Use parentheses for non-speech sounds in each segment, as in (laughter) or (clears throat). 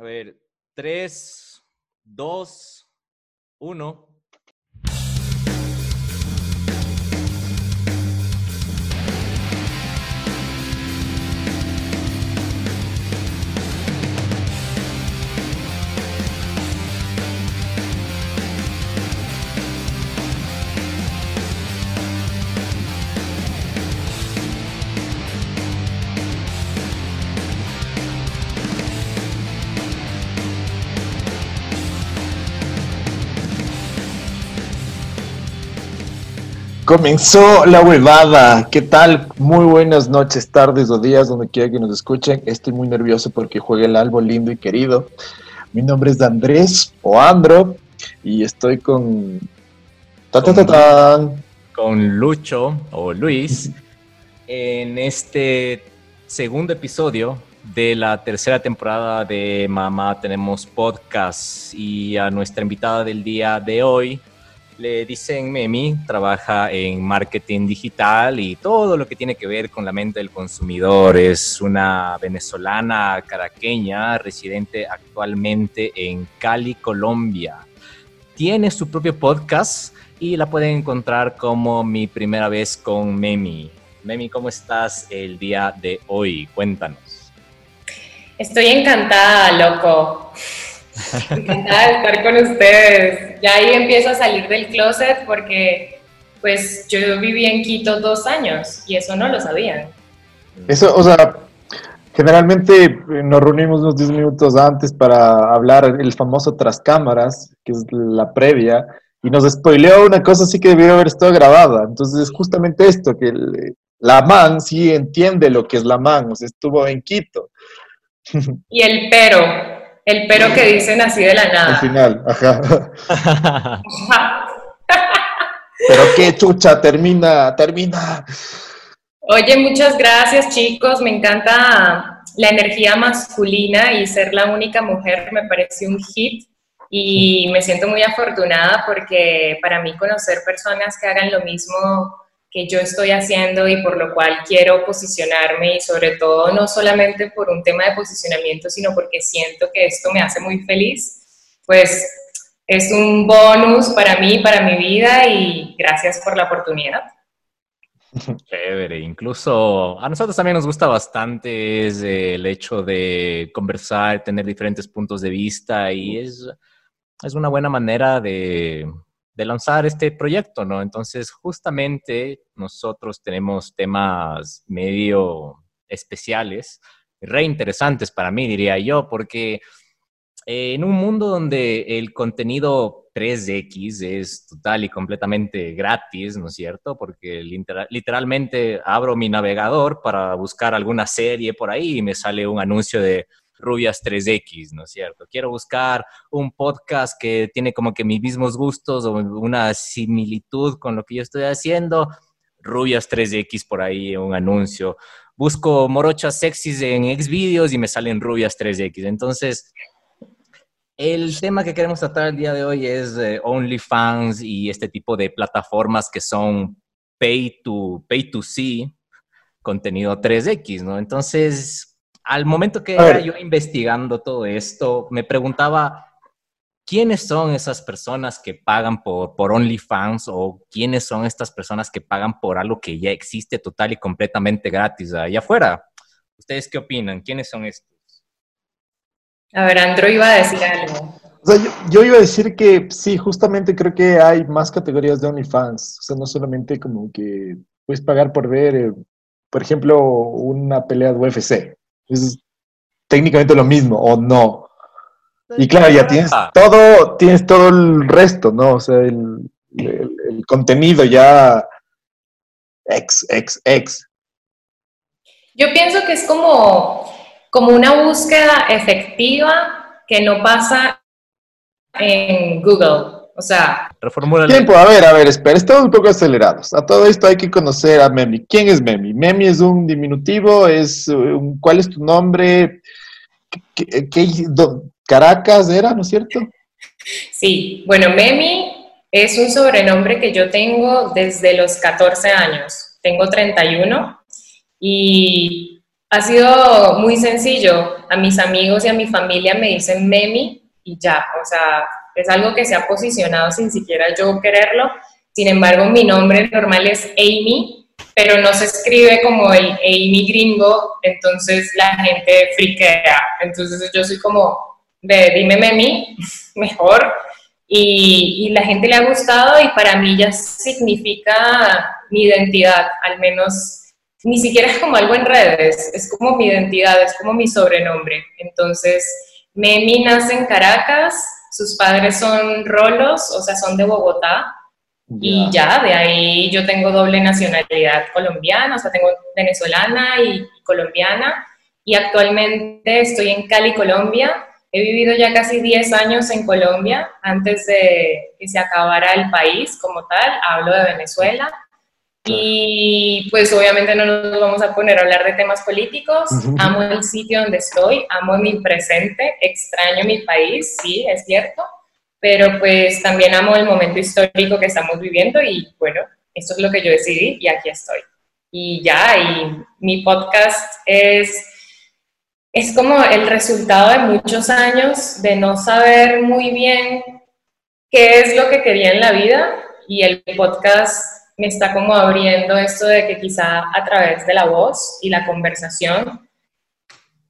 A ver, 3, 2, 1. Comenzó la huevada. ¿Qué tal? Muy buenas noches, tardes o días, donde quiera que nos escuchen. Estoy muy nervioso porque juega el algo lindo y querido. Mi nombre es Andrés o Andro y estoy con. Ta, ta, ta, ta. Con Lucho o Luis en este segundo episodio de la tercera temporada de Mamá Tenemos Podcast y a nuestra invitada del día de hoy le dicen Memi, trabaja en marketing digital y todo lo que tiene que ver con la mente del consumidor. Es una venezolana caraqueña residente actualmente en Cali, Colombia. Tiene su propio podcast y la pueden encontrar como mi primera vez con Memi. Memi, ¿cómo estás el día de hoy? Cuéntanos. Estoy encantada, loco. Encantada de estar con ustedes. Ya ahí empiezo a salir del closet porque pues yo viví en Quito dos años y eso no lo sabían. Eso, o sea, generalmente eh, nos reunimos unos 10 minutos antes para hablar el famoso tras cámaras, que es la previa, y nos spoileó una cosa así que debió haber estado grabada. Entonces es justamente esto, que la MAN sí entiende lo que es la MAN, o sea, estuvo en Quito. (laughs) Y el pero, el pero que dicen así de la nada. Al final, ajá. (laughs) Pero qué chucha, termina, termina. Oye, muchas gracias chicos, me encanta la energía masculina y ser la única mujer me parece un hit y me siento muy afortunada porque para mí conocer personas que hagan lo mismo que yo estoy haciendo y por lo cual quiero posicionarme y sobre todo no solamente por un tema de posicionamiento, sino porque siento que esto me hace muy feliz, pues es un bonus para mí, para mi vida y gracias por la oportunidad. (laughs) Chévere, incluso a nosotros también nos gusta bastante el hecho de conversar, tener diferentes puntos de vista y es, es una buena manera de, de lanzar este proyecto, ¿no? Entonces, justamente nosotros tenemos temas medio especiales, re interesantes para mí, diría yo, porque en un mundo donde el contenido 3X es total y completamente gratis, ¿no es cierto? Porque literalmente abro mi navegador para buscar alguna serie por ahí y me sale un anuncio de Rubias 3X, ¿no es cierto? Quiero buscar un podcast que tiene como que mis mismos gustos o una similitud con lo que yo estoy haciendo. Rubias 3X por ahí, un anuncio. Busco morochas sexys en Xvideos y me salen rubias 3X. Entonces, el tema que queremos tratar el día de hoy es eh, OnlyFans y este tipo de plataformas que son pay to, pay to see, contenido 3X, ¿no? Entonces, al momento que era yo investigando todo esto, me preguntaba quiénes son esas personas que pagan por, por OnlyFans o quiénes son estas personas que pagan por algo que ya existe total y completamente gratis allá afuera. ¿Ustedes qué opinan? ¿Quiénes son estos? A ver, Andro iba a decir algo. O sea, yo, yo, iba a decir que sí, justamente creo que hay más categorías de OnlyFans. O sea, no solamente como que puedes pagar por ver, eh, por ejemplo, una pelea de UFC es técnicamente lo mismo, o no. Y claro, ya tienes todo, tienes todo el resto, ¿no? O sea, el, el, contenido ya ex, ex, ex. Yo pienso que es como, como una búsqueda efectiva que no pasa en Google. O sea, reformula Tiempo, a ver, a ver, espera, estamos un poco acelerados. A todo esto hay que conocer a Memi. ¿Quién es Memi? Memi es un diminutivo, es un, ¿cuál es tu nombre? ¿Qué, Caracas era, ¿no es cierto? Sí, bueno, Memi es un sobrenombre que yo tengo desde los 14 años. Tengo 31 y Ha sido muy sencillo. A mis amigos y a mi familia me dicen Memi y ya. O sea, es algo que se ha posicionado sin siquiera yo quererlo. Sin embargo, mi nombre normal es Amy, pero no se escribe como el Amy gringo, entonces la gente friquea. Entonces yo soy como, de dime Memi, (laughs) mejor. Y, y, la gente le ha gustado y para mí ya significa mi identidad, al menos ni siquiera es como algo en redes, es como mi identidad, es como mi sobrenombre. Entonces, Memi nace en Caracas, sus padres son rolos, o sea, son de Bogotá, y ya, de ahí yo tengo doble nacionalidad colombiana, o sea, tengo venezolana y colombiana, y actualmente estoy en Cali, Colombia. He vivido ya casi 10 años en Colombia antes de que se acabara el país como tal, hablo de Venezuela. Y pues obviamente no nos vamos a poner a hablar de temas políticos. Amo el sitio donde estoy, amo mi presente, extraño mi país, sí, es cierto, pero pues también amo el momento histórico que estamos viviendo y bueno, esto es lo que yo decidí y aquí estoy. Y ya, y mi podcast es, es como el resultado de muchos años de no saber muy bien qué es lo que quería en la vida y el podcast me está como abriendo esto de que quizá a través de la voz y la conversación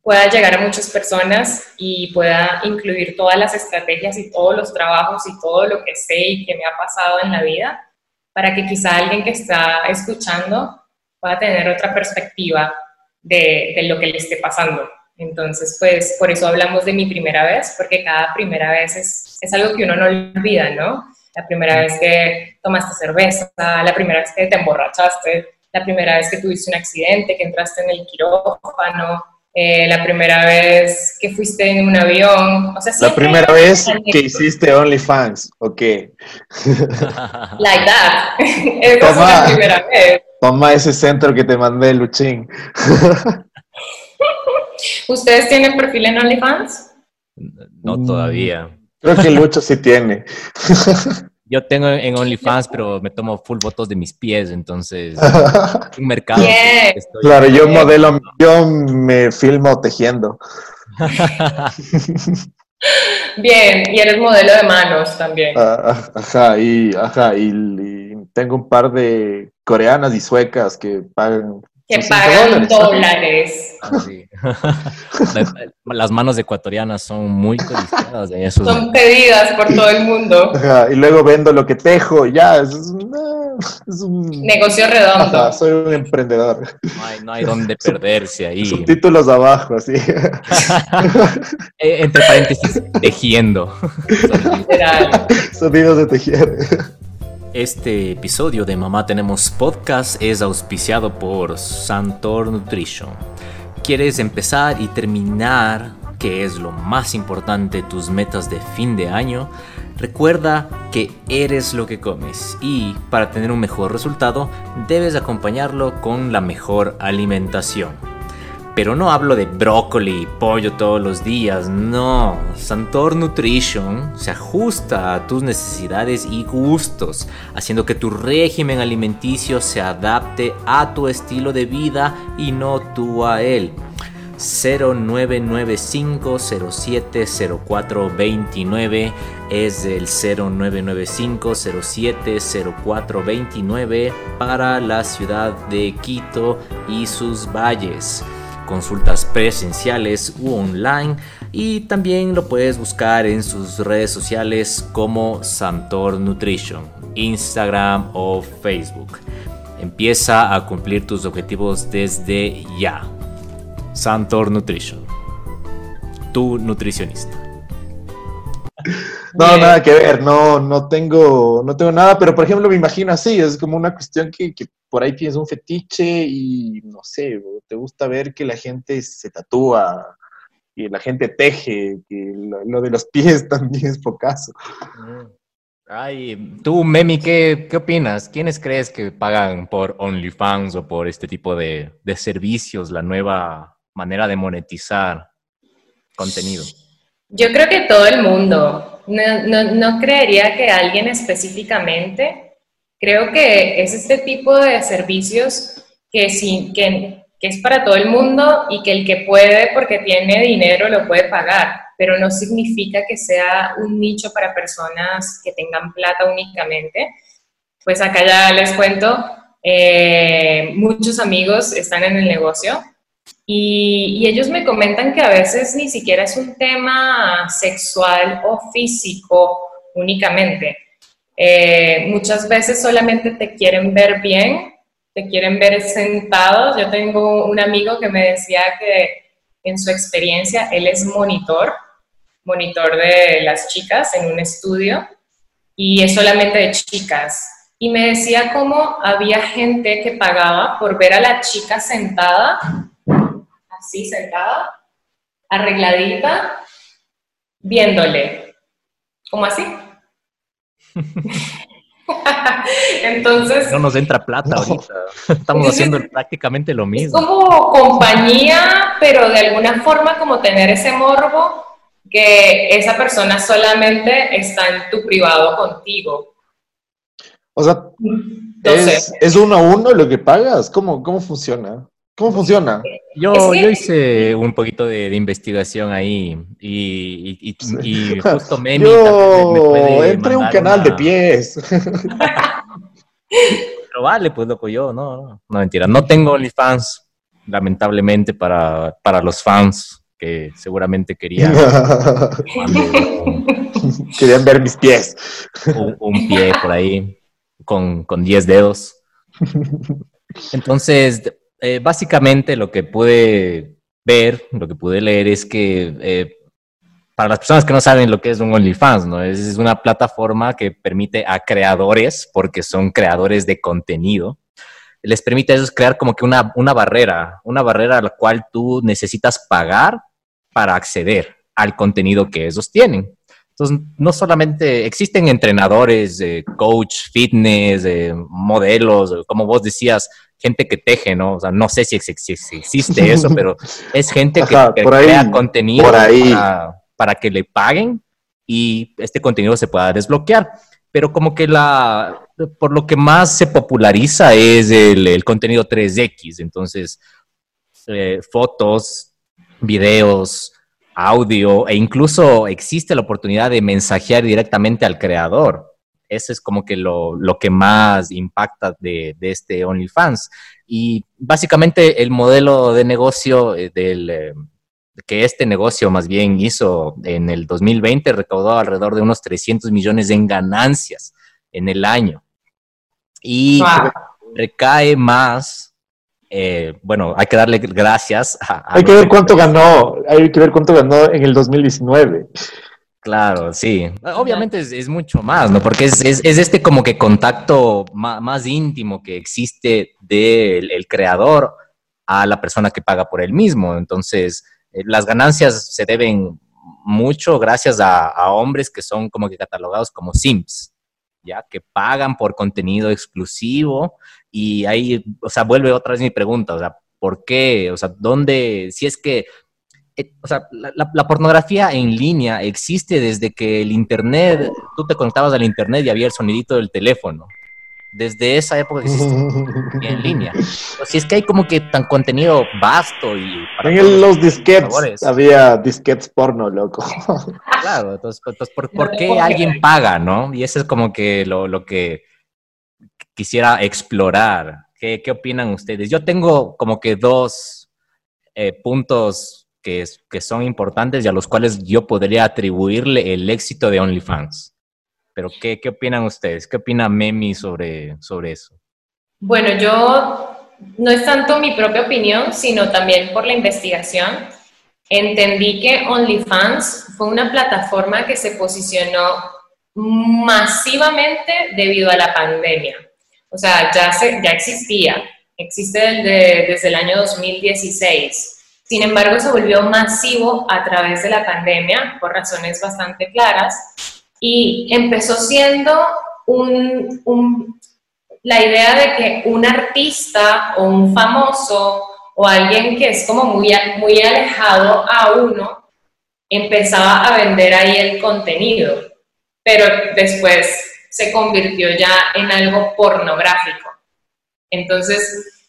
pueda llegar a muchas personas y pueda incluir todas las estrategias y todos los trabajos y todo lo que sé y que me ha pasado en la vida para que quizá alguien que está escuchando pueda tener otra perspectiva de, de, lo que le esté pasando. Entonces, pues por eso hablamos de mi primera vez, porque cada primera vez es, es algo que uno no olvida, ¿no? La primera vez que tomaste cerveza, la primera vez que te emborrachaste, la primera vez que tuviste un accidente, que entraste en el quirófano, eh, la primera vez que fuiste en un avión. O sea, la primera vez que hiciste OnlyFans, ok. (laughs) like that. (laughs) Esa toma, la primera vez. Toma ese centro que te mandé, Luchín. (laughs) ¿Ustedes tienen perfil en OnlyFans? No todavía. Creo que Lucho sí tiene. Yo tengo en OnlyFans, pero me tomo full fotos de mis pies, entonces (laughs) un mercado. claro, yo modelo, yo me filmo tejiendo. (laughs) Bien, y eres modelo de manos también. Ah, ah, ajá, y, ajá, y, tengo un par de coreanas y suecas que pagan que pagan dólares. (laughs) (laughs) Las manos ecuatorianas son muy codiciadas. son pedidas por todo el mundo. y luego vendo lo que tejo, ya, es, un... Negocio redondo. soy un emprendedor. No hay, no hay donde perderse ahí. Subtítulos abajo, así. (laughs) Eh, entre paréntesis, tejiendo. Sonidos de tejer. Este episodio de Mamá Tenemos Podcast es auspiciado por Santor Nutrition. ¿Quieres empezar y terminar, que es lo más importante, tus metas de fin de año? Recuerda que eres lo que comes y para tener un mejor resultado debes acompañarlo con la mejor alimentación. Pero no hablo de brócoli y pollo todos los días, no. Santor Nutrition se ajusta a tus necesidades y gustos, haciendo que tu régimen alimenticio se adapte a tu estilo de vida y no tú a él. 0995-070429 es el 0995-070429 para la ciudad de Quito y sus valles consultas presenciales u online y también lo puedes buscar en sus redes sociales como Santor Nutrition, Instagram o Facebook. Empieza a cumplir tus objetivos desde ya. Santor Nutrition, tu nutricionista. No, nada que ver, no, no tengo, no tengo nada, pero por ejemplo me imagino así, es como una cuestión que, por ahí tienes un fetiche y no sé, te gusta ver que la gente se tatúa y la gente teje, que lo, de los pies (laughs) también es pocaso. Ay, tú, Memi, ¿qué, ¿qué opinas? ¿Quiénes crees que pagan por OnlyFans o por este tipo de, de servicios, la nueva manera de monetizar contenido? Yo creo que todo el mundo. No, no, no, creería que alguien específicamente. Creo que es este tipo de servicios que, sin, que que es para todo el mundo y que el que puede porque tiene dinero lo puede pagar, pero no significa que sea un nicho para personas que tengan plata únicamente. Pues acá ya les cuento, eh, muchos amigos están en el negocio y, ellos me comentan que a veces ni siquiera es un tema sexual o físico únicamente. Eh, muchas veces solamente te quieren ver bien, te quieren ver sentado. Yo tengo un amigo que me decía que en su experiencia él es monitor, monitor de las chicas en un estudio y es solamente de chicas. Y me decía cómo había gente que pagaba por ver a la chica sentada así sentada, arregladita, viéndole. ¿Cómo así? (laughs) Entonces. No nos entra plata ahorita. Estamos haciendo (laughs) prácticamente lo mismo. Es como compañía, pero de alguna forma como tener ese morbo que esa persona solamente está en tu privado contigo. O sea, ¿es, ¿es, uno a uno lo que pagas? ¿Cómo, cómo funciona? ¿Cómo funciona? Yo, yo hice un poquito de, investigación ahí y, (laughs) justo Memi yo me, entré un canal de pies. (laughs) Pero vale, pues loco, yo no, no, mentira. No tengo OnlyFans, lamentablemente, para, para los fans que seguramente querían. (laughs) querían ver mis pies. Un, pie por ahí con, con 10 dedos. Entonces, eh, básicamente lo que pude ver, lo que pude leer es que eh, para las personas que no saben lo que es un OnlyFans, ¿no? Es, una plataforma que permite a creadores, porque son creadores de contenido, les permite a ellos crear como que una, una barrera, una barrera a la cual tú necesitas pagar para acceder al contenido que ellos tienen. Entonces, no solamente existen entrenadores, coach, fitness, modelos, como vos decías, gente que teje, ¿no? O sea, no sé si, existe eso, (laughs) pero es gente que, crea contenido Para, que le paguen y este contenido se pueda desbloquear. Pero como que la, por lo que más se populariza es el, contenido 3X, entonces eh, fotos, videos, audio e incluso existe la oportunidad de mensajear directamente al creador. Ese es como que lo, que más impacta de, este OnlyFans. Y básicamente el modelo de negocio eh, del, eh, que este negocio más bien hizo en el 2020 recaudó alrededor de unos 300 millones en ganancias en el año. Y recae más, eh, bueno, hay que darle gracias a... hay que ver cuánto ganó, hay que ver cuánto ganó en el 2019. Claro, sí. Obviamente es, mucho más, ¿no? Porque es, este como que contacto más, íntimo que existe del creador a la persona que paga por él mismo. Entonces, eh, las ganancias se deben mucho gracias a, hombres que son como que catalogados como simps, ¿ya? Que pagan por contenido exclusivo y ahí, o sea, vuelve otra vez mi pregunta, o sea, ¿por qué? O sea, ¿dónde, si es que o sea, la, pornografía en línea existe desde que el Internet, tú te conectabas al Internet y había el sonidito del teléfono. Desde esa época existe en línea. si es que hay como que tan contenido vasto y... en los disquetes había disquetes porno, loco. (laughs) Claro, entonces, ¿por, qué alguien paga, no? Y eso es como que lo, que quisiera explorar. ¿Qué, ¿Qué, opinan ustedes? Yo tengo como que dos eh, puntos que, que son importantes y a los cuales yo podría atribuirle el éxito de OnlyFans. Pero, ¿qué, qué opinan ustedes? ¿Qué opina Memi sobre, sobre eso? Bueno, yo no es tanto mi propia opinión, sino también por la investigación. Entendí que OnlyFans fue una plataforma que se posicionó masivamente debido a la pandemia. O sea, ya, se, ya existía, existe desde, desde el año 2016 sin embargo, se volvió masivo a través de la pandemia por razones bastante claras y empezó siendo la idea de que un artista o un famoso o alguien que es como muy, muy alejado a uno empezaba a vender ahí el contenido, pero después se convirtió ya en algo pornográfico. Entonces,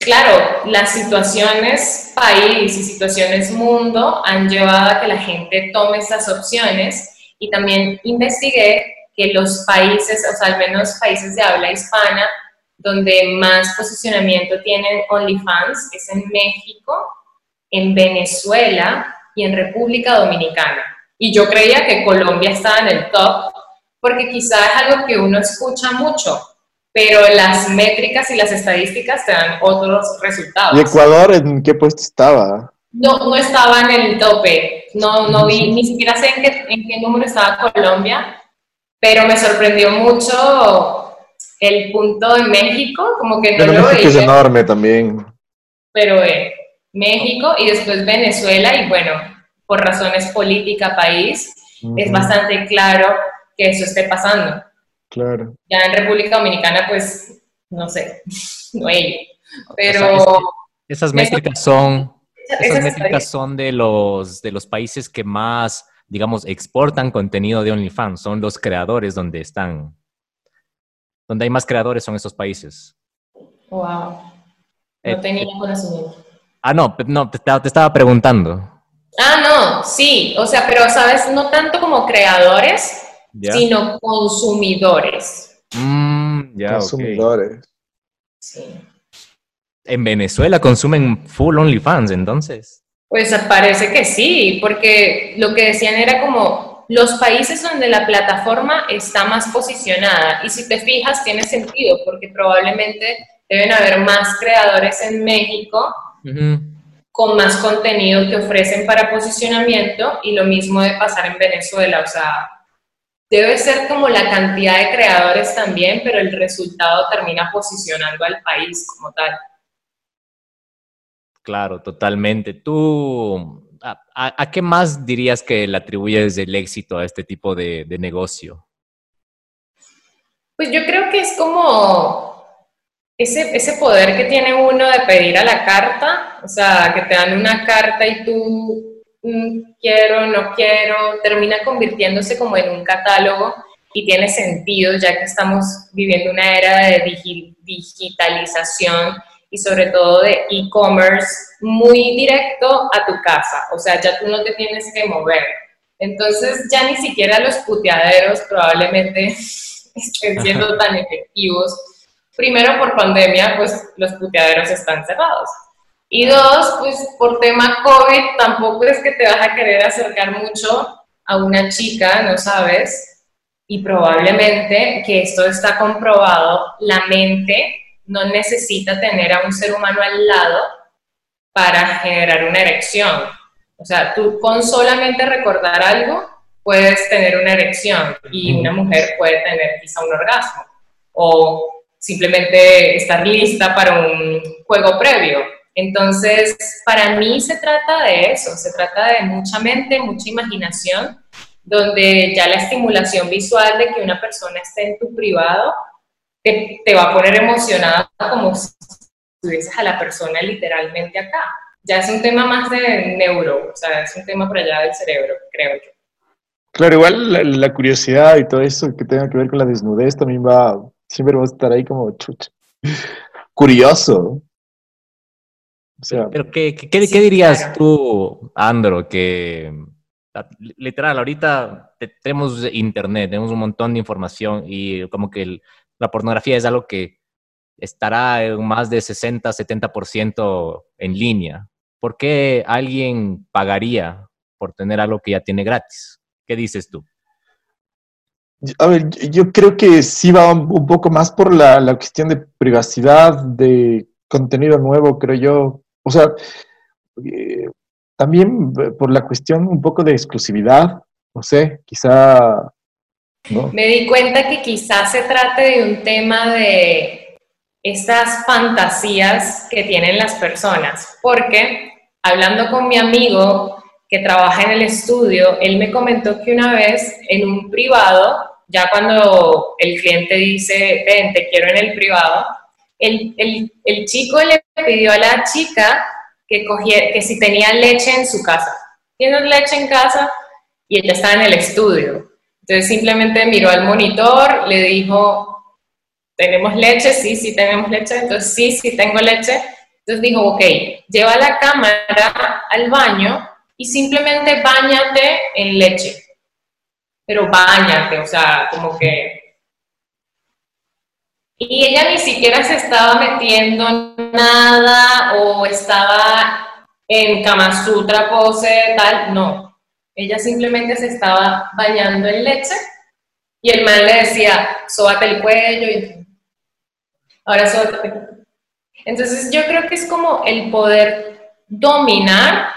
claro, las situaciones país y situaciones mundo han llevado a que la gente tome estas opciones y también investigué que los países, o sea, al menos países de habla hispana, donde más posicionamiento tienen OnlyFans es en México, en Venezuela y en República Dominicana. Y yo creía que Colombia estaba en el top, porque quizás es algo que uno escucha mucho, pero las métricas y las estadísticas te dan otros resultados. ¿Y Ecuador en qué puesto estaba? No, no estaba en el tope, no, no vi, ni siquiera sé en qué, en qué número estaba Colombia, pero me sorprendió mucho el punto de México, como que no Pero lo México es veía, enorme también. pero eh, México y después Venezuela y bueno, por razones política país, es Ujú, bastante claro que eso esté pasando. Claro. Ya en República Dominicana, pues, no sé, (laughs) no hay. Pero O sea, Esas métricas son, esas esas métricas son de los, de los países que más, digamos, exportan contenido de OnlyFans. Son los creadores donde están. Donde hay más creadores son esos países. Wow, Eh, no tenía conocimiento. Ah, no, no, te, estaba- te estaba preguntando. Ah, no, sí, o sea, pero sabes, no tanto como creadores, ¿Ya? sino consumidores. Mm. Consumidores. Sí. En Venezuela consumen full OnlyFans, entonces. Pues parece que sí, porque lo que decían era como los países donde la plataforma está más posicionada. Y si te fijas, tiene sentido, porque probablemente deben haber más creadores en México con más contenido que ofrecen para posicionamiento y lo mismo de pasar en Venezuela. O sea, debe ser como la cantidad de creadores también, pero el resultado termina posicionando al país como tal. Claro, totalmente. ¿Tú a, a- a qué más dirías que le atribuyes el éxito a este tipo de, de negocio? Pues yo creo que es como ese, ese poder que tiene uno de pedir a la carta, o sea, que te dan una carta y tú quiero, no quiero, termina convirtiéndose como en un catálogo y tiene sentido ya que estamos viviendo una era de digi- digitalización y sobre todo de e-commerce muy directo a tu casa, o sea, ya tú no te tienes que mover. Entonces ya ni siquiera los puteaderos probablemente (laughs) estén siendo (laughs) tan efectivos. Primero por pandemia, pues los puteaderos están cerrados. Y dos, pues por tema COVID tampoco es que te vas a querer acercar mucho a una chica, no sabes. Y probablemente que esto está comprobado, la mente no necesita tener a un ser humano al lado para generar una erección. O sea, tú con solamente recordar algo puedes tener una erección y una mujer puede tener quizá un orgasmo o simplemente estar lista para un juego previo. Entonces, para mí se trata de eso, se trata de mucha mente, mucha imaginación, donde ya la estimulación visual de que una persona esté en tu privado te, te va a poner emocionada como si tuvieses a la persona literalmente acá. Ya es un tema más de neuro, o sea, es un tema por allá del cerebro, creo yo. Claro, igual la, la curiosidad y todo eso que tenga que ver con la desnudez también va, siempre va a estar ahí como chucha. Curioso. O sea, Pero ¿qué, qué, qué- Sí, qué dirías claro. tú, Andro, que a- literal, ahorita te- tenemos internet, tenemos un montón de información y como que el- la pornografía es algo que estará en más de 60, 70% en línea. ¿Por qué alguien pagaría por tener algo que ya tiene gratis? ¿Qué dices tú? a ver, yo- creo que sí va un, un poco más por la, la cuestión de privacidad, de contenido nuevo, creo yo. O sea, eh, también eh, por la cuestión un poco de exclusividad, no sé, quizá. Me di cuenta que quizás se trate de un tema de estas fantasías que tienen las personas, porque hablando con mi amigo que trabaja en el estudio, él me comentó que una vez en un privado, ya cuando el cliente dice, ven, te quiero en el privado, el, el- el chico le pidió a la chica que, cogiera, que si tenía leche en su casa. ¿Tienes leche en casa? Y ella estaba en el estudio. Entonces simplemente miró al monitor, le dijo, ¿tenemos leche? Sí, sí tenemos leche. Entonces sí, sí tengo leche. Entonces dijo, ok, lleva la cámara al baño y simplemente bañate en leche. Pero bañate, o sea, como que... Y ella ni siquiera se estaba metiendo nada o estaba en Kama Sutra pose, tal, no. Ella simplemente se estaba bañando en leche y el man le decía, sóbate el cuello y ahora sóbate. Entonces yo creo que es como el poder dominar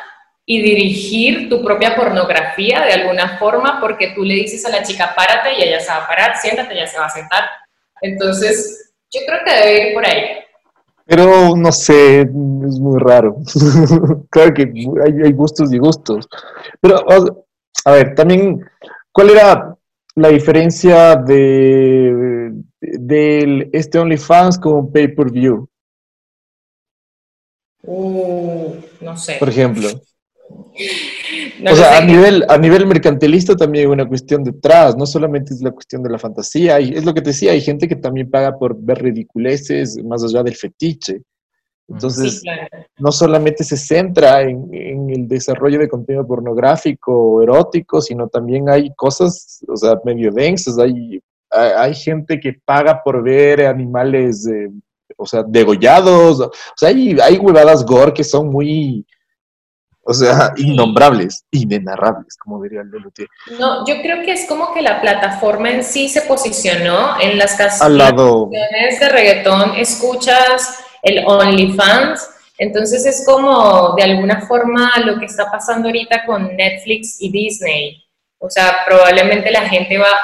y dirigir tu propia pornografía de alguna forma porque tú le dices a la chica, párate y ella se va a parar, siéntate, ella se va a sentar. Entonces yo creo que debe ir por ahí. Pero no sé, es muy raro. (laughs) claro que hay, gustos y gustos. Pero, a ver, también, ¿cuál era la diferencia de, de este OnlyFans con pay-per-view? Uh, no sé. Por ejemplo o sea, a nivel, a nivel mercantilista también hay una cuestión detrás, no solamente es la cuestión de la fantasía, y es lo que te decía, hay gente que también paga por ver ridiculeces más allá del fetiche. Entonces, no solamente se centra en, el desarrollo de contenido pornográfico o erótico, sino también hay cosas, o sea, medio densas, hay, hay, gente que paga por ver animales, o sea, degollados, o sea, hay, hay huevadas gore que son muy o sea, innombrables, inenarrables, como diría el Lelutier. No, yo creo que es como que la plataforma en sí se posicionó en las canciones de reggaetón, escuchas el OnlyFans, entonces es como de alguna forma lo que está pasando ahorita con Netflix y Disney. O sea, probablemente la gente va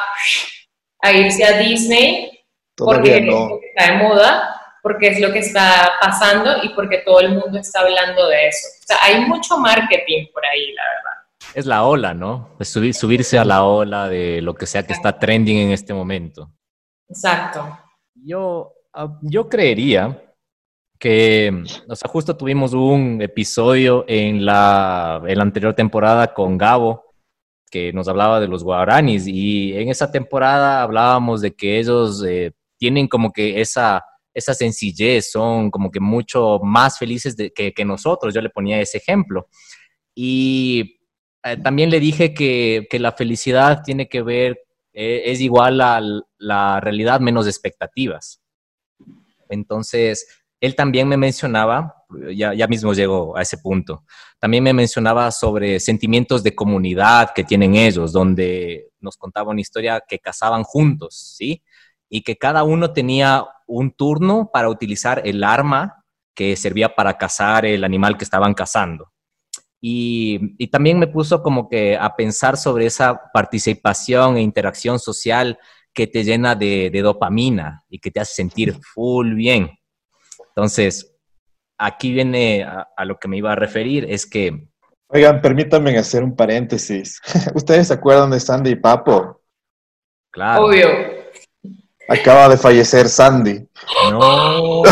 a irse a Disney porque está de moda, porque es lo que está pasando y porque todo el mundo está hablando de eso. O sea, hay mucho marketing por ahí, la verdad. Es la ola, ¿no? Es subir, subirse a la ola de lo que sea que está trending en este momento. Exacto. Yo, ah, yo creería que, o sea, justo tuvimos un episodio en la, en la anterior temporada con Gabo, que nos hablaba de los guaranis, y en esa temporada hablábamos de que ellos eh, tienen como que esa esa sencillez, son como que mucho más felices que, nosotros. Yo le ponía ese ejemplo. Y eh, también le dije que, la felicidad tiene que ver, eh, es igual a la realidad menos expectativas. Entonces, él también me mencionaba, ya, ya mismo llego a ese punto, también me mencionaba sobre sentimientos de comunidad que tienen ellos, donde nos contaba una historia que cazaban juntos, ¿sí? y que cada uno tenía un turno para utilizar el arma que servía para cazar el animal que estaban cazando. Y, también me puso como que a pensar sobre esa participación e interacción social que te llena de, dopamina y que te hace sentir full bien. Entonces, aquí viene a, a, lo que me iba a referir, es que... Oigan, permítanme hacer un paréntesis. (laughs) ¿Ustedes se acuerdan de Sandy y Papo? Claro. Obvio. Acaba de fallecer Sandy. No. (laughs)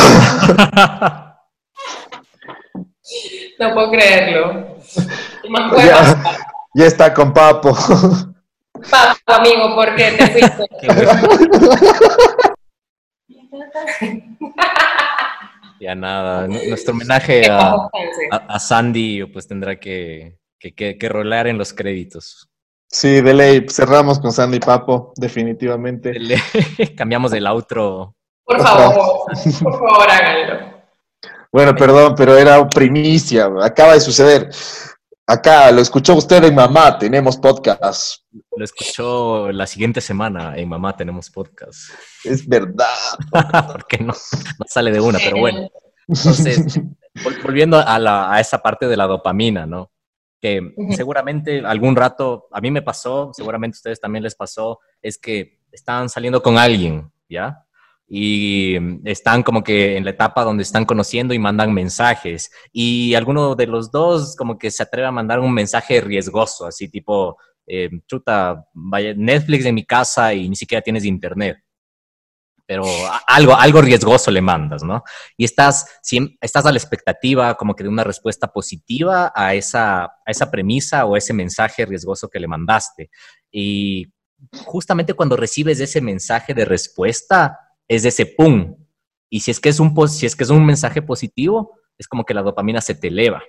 no puedo creerlo. Ya, está con Papo. Papo, amigo, ¿por qué te fuiste? (laughs) ya nada, nuestro homenaje a, Sandy pues tendrá que, que, que rolar en los créditos. Sí, de ley, cerramos con Sandy Papo, definitivamente. (laughs) Cambiamos del outro. Por favor, por favor, háganlo. Bueno, perdón, pero era primicia, acaba de suceder. Acá lo escuchó usted en Mamá, tenemos podcast. Lo escuchó la siguiente semana en Mamá, tenemos podcast. Es verdad. (laughs) Porque no, no sale de una, pero bueno. Entonces, volviendo a, a esa parte de la dopamina, ¿no? Que seguramente algún rato, a mí me pasó, seguramente a ustedes también les pasó, es que están saliendo con alguien, ¿ya? Y están como que en la etapa donde están conociendo y mandan mensajes. Y alguno de los dos como que se atreve a mandar un mensaje riesgoso, así tipo, eh, chuta, vaya, Netflix en mi casa y ni siquiera tienes internet pero algo, algo riesgoso le mandas, ¿no? Y estás, estás a la expectativa como que de una respuesta positiva a esa, a esa premisa o ese mensaje riesgoso que le mandaste. Y justamente cuando recibes ese mensaje de respuesta, es ese pum. Y si es que es un, si es que es un mensaje positivo, es como que la dopamina se te eleva.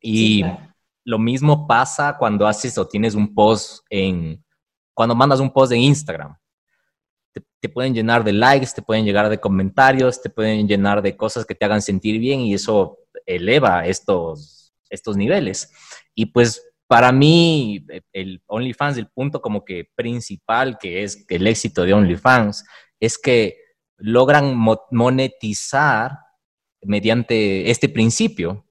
Y lo mismo pasa cuando haces o tienes un post en, cuando mandas un post en Instagram. Te, pueden llenar de likes, te pueden llegar de comentarios, te pueden llenar de cosas que te hagan sentir bien y eso eleva estos, estos niveles. Y pues para mí, el OnlyFans, el punto como que principal que es el éxito de OnlyFans, es que logran monetizar mediante este principio.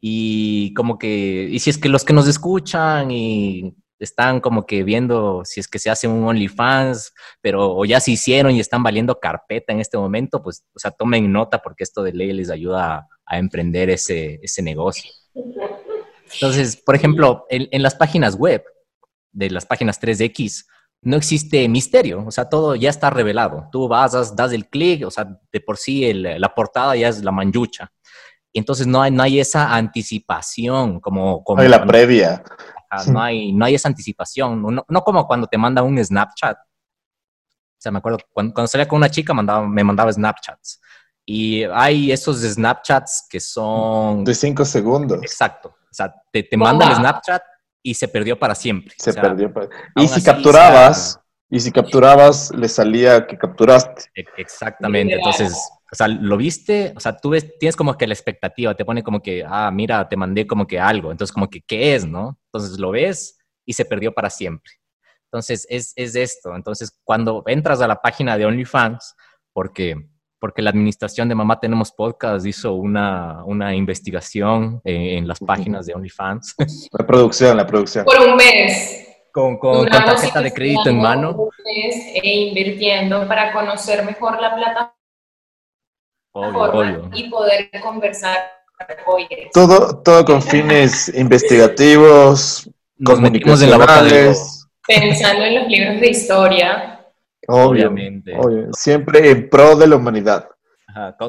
Y como que, y si es que los que nos escuchan y están como que viendo si es que se hace un OnlyFans, pero o ya se hicieron y están valiendo carpeta en este momento, pues, o sea, tomen nota porque esto de ley les ayuda a, emprender ese, ese, negocio. Entonces, por ejemplo, en, en, las páginas web de las páginas 3X, no existe misterio, o sea, todo ya está revelado. Tú vas, das, el clic, o sea, de por sí la portada ya es la manjucha. Y entonces no hay, no hay esa anticipación como... como hay la previa. No, hay, no hay esa anticipación, no, no, como cuando te manda un Snapchat. O sea, me acuerdo, cuando, salía con una chica mandaba, me mandaba Snapchats. Y hay esos Snapchats que son... De cinco segundos. Exacto. O sea, te, te manda el Snapchat y se perdió para siempre. Se perdió para... Y si capturabas, y si capturabas, le salía que capturaste. E-, exactamente, entonces, o sea, lo viste, o sea, tú ves, tienes como que la expectativa, te pone como que, ah, mira, te mandé como que algo, entonces como que, ¿qué es, no? Entonces lo ves y se perdió para siempre. Entonces, es, es esto. Entonces, cuando entras a la página de OnlyFans, porque porque la administración de Mamá Tenemos Podcast hizo una, una investigación en, las páginas de OnlyFans. La producción, la producción. Por un mes. Con, con, tarjeta de crédito en mano. E invirtiendo para conocer mejor la plataforma y poder conversar. Todo, todo con fines investigativos, Nos metimos en la boca de Pensando en los libros de historia Obviamente. Siempre en pro de la humanidad.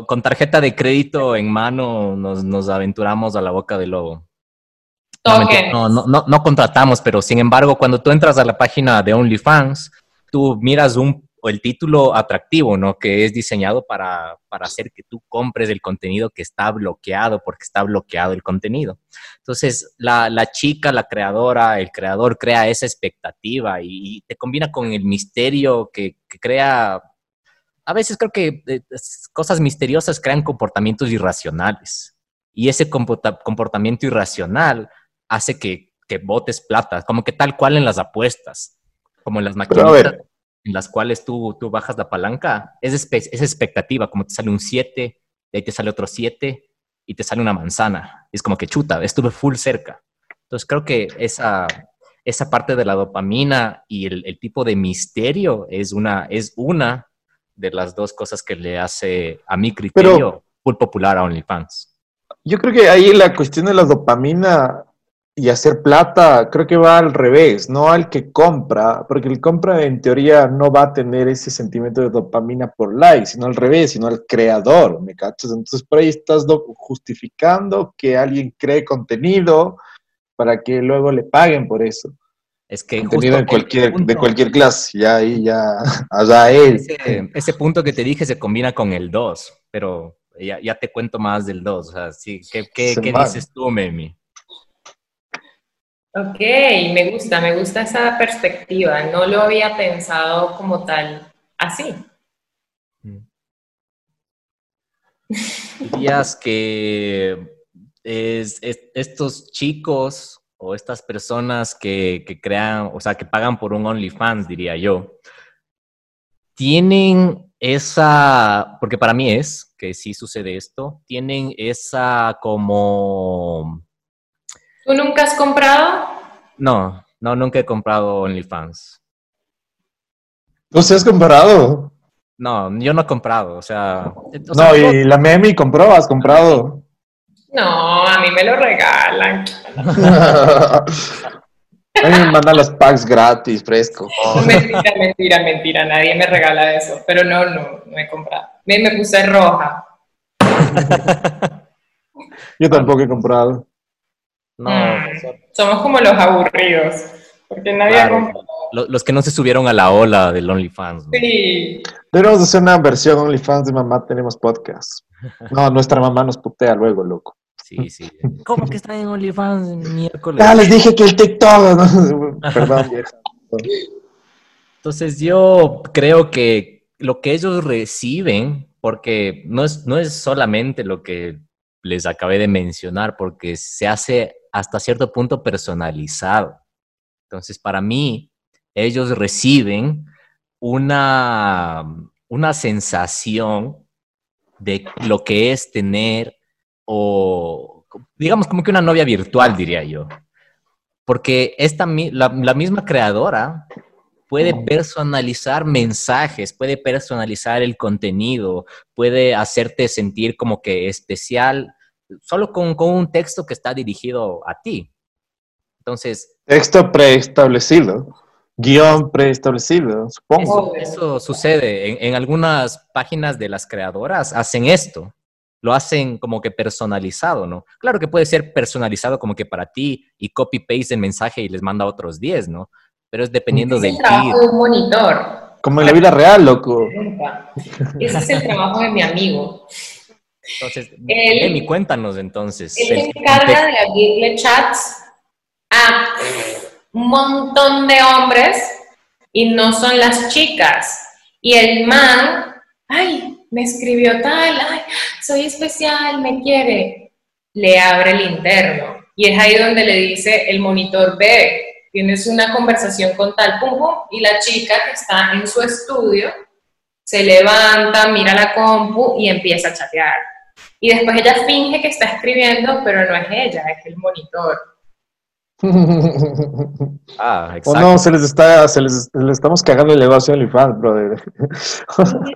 Con, tarjeta de crédito en mano nos, aventuramos a la boca del lobo. No, no, no, no, contratamos, pero sin embargo, cuando tú entras a la página de OnlyFans, tú miras un o el título atractivo, ¿no? Que es diseñado para, hacer que tú compres el contenido que está bloqueado porque está bloqueado el contenido. Entonces, la, chica, la creadora, el creador crea esa expectativa y, te combina con el misterio que, crea... A veces creo que eh, cosas misteriosas crean comportamientos irracionales y ese comportamiento irracional hace que, que botes plata, como que tal cual en las apuestas, como en las maquinitas en las cuales tú, tú bajas la palanca, es, es expectativa, como te sale un 7, de ahí te sale otro 7 y te sale una manzana. Es como que chuta, estuve full cerca. Entonces creo que esa, esa parte de la dopamina y el, tipo de misterio es una, es una de las dos cosas que le hace, a mi criterio, full popular a OnlyFans. Yo creo que ahí la cuestión de la dopamina y hacer plata, creo que va al revés, no al que compra, porque el compra en teoría no va a tener ese sentimiento de dopamina por like, sino al revés, sino al creador, ¿me cachas? Entonces por ahí estás justificando que alguien cree contenido para que luego le paguen por eso. Es que contenido en cualquier, de cualquier clase, ya ahí ya, (laughs) allá él. Ese, punto que te dije se combina con el 2, pero ya, ya, te cuento más del 2, o sea, sí, ¿qué, qué, ¿qué dices tú, Memi? Ok, me gusta, me gusta esa perspectiva. No lo había pensado como tal, así. Dirías que estos chicos o estas personas que, que, crean, o sea, que pagan por un OnlyFans, diría yo, tienen esa, porque para mí es que sí sucede esto, tienen esa como ¿Tú nunca has comprado? No, no, nunca he comprado OnlyFans. ¿No se has comprado? No, yo no he comprado, o sea... no, y la Memi compró, ¿has comprado? No, a mí me lo regalan. (laughs) a mí me mandan los packs gratis, fresco. (laughs) Mentira, mentira, mentira, nadie me regala eso. Pero no, no, no he comprado. Me, me puse roja. (laughs) yo tampoco he comprado. No, mm, somos como los aburridos, porque nadie Los que no se subieron a la ola del OnlyFans. Sí. Deberíamos hacer una versión OnlyFans de Mamá Tenemos Podcast. No, nuestra mamá nos putea luego, loco. Sí, sí. (laughs) ¿Cómo que está en OnlyFans miércoles? Ah, les dije que el TikTok. ¿no? (laughs) Perdón, vieja. Entonces yo creo que lo que ellos reciben, porque no es, no es solamente lo que les acabé de mencionar, porque se hace hasta cierto punto personalizado. Entonces, para mí, ellos reciben una, una sensación de lo que es tener o, digamos, como que una novia virtual, diría yo. Porque esta, la, la misma creadora puede personalizar mensajes, puede personalizar el contenido, puede hacerte sentir como que especial solo con, con, un texto que está dirigido a ti. Entonces... Texto preestablecido, guion preestablecido, supongo. Eso, sucede. En, en, algunas páginas de las creadoras hacen esto. Lo hacen como que personalizado, ¿no? Claro que puede ser personalizado como que para ti y copy-paste el mensaje y les manda otros 10, ¿no? pero es dependiendo del trabajo de un monitor. Como en la vida real, loco. Ese es el trabajo de mi amigo. Entonces, Emi, cuéntanos entonces. Él se encarga de abrirle chats a un montón de hombres y no son las chicas. Y el man, ay, me escribió tal, ay, soy especial, me quiere. Le abre el interno. Y es ahí donde le dice el monitor, ve, tienes una conversación con tal, pum, pum, y la chica que está en su estudio se levanta, mira la compu y empieza a chatear. Y después ella finge que está escribiendo, pero no es ella, es el monitor. (laughs) Ah, O exacto. no, se les está, se les, le estamos cagando el negocio a OnlyFans, brother. (laughs)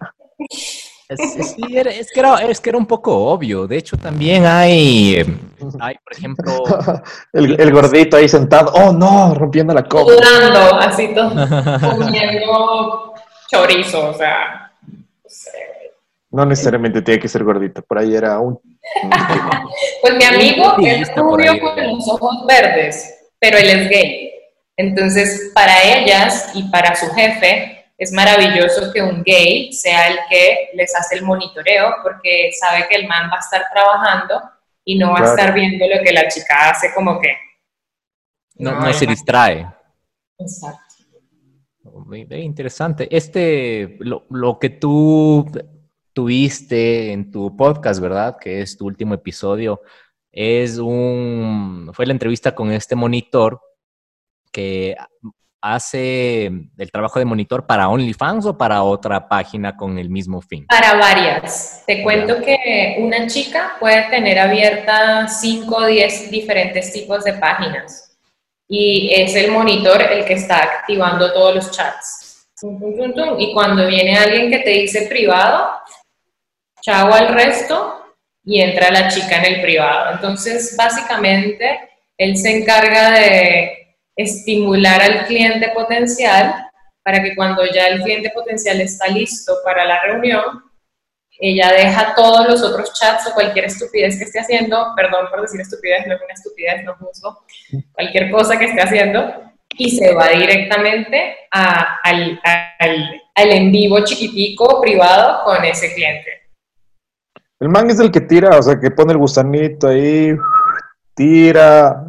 Es, es- sí, era- es que era, es que era un poco obvio. De hecho, también hay, hay por ejemplo, (laughs) El, el gordito ahí sentado, oh no, rompiendo la copa. Sudando, así todo, comiendo chorizo, o sea, no necesariamente tiene que ser gordito, por ahí era un... (laughs) Pues mi amigo es rubio con los ojos verdes, pero él es gay. Entonces, para ellas y para su jefe, es maravilloso que un gay sea el que les hace el monitoreo, porque sabe que el man va a estar trabajando y no va Claro. a estar viendo lo que la chica hace como que... no, no se distrae. Exacto. Interesante. Este, lo, lo que tú tuviste en tu podcast, ¿verdad? Que es tu último episodio, es un, fue la entrevista con este monitor que hace el trabajo de monitor para OnlyFans o para otra página con el mismo fin. Para varias. Te cuento que una chica puede tener abiertas 5 o 10 diferentes tipos de páginas y es el monitor el que está activando todos los chats. Y cuando viene alguien que te dice privado, chao al resto y entra la chica en el privado. Entonces, básicamente, él se encarga de estimular al cliente potencial para que cuando ya el cliente potencial está listo para la reunión, ella deja todos los otros chats o cualquier estupidez que esté haciendo, perdón por decir estupidez, no es una estupidez, no juzgo, cualquier cosa que esté haciendo, y se va directamente a- al, al- al en vivo chiquitico privado con ese cliente. El man es el que tira, o sea, que pone el gusanito ahí, tira.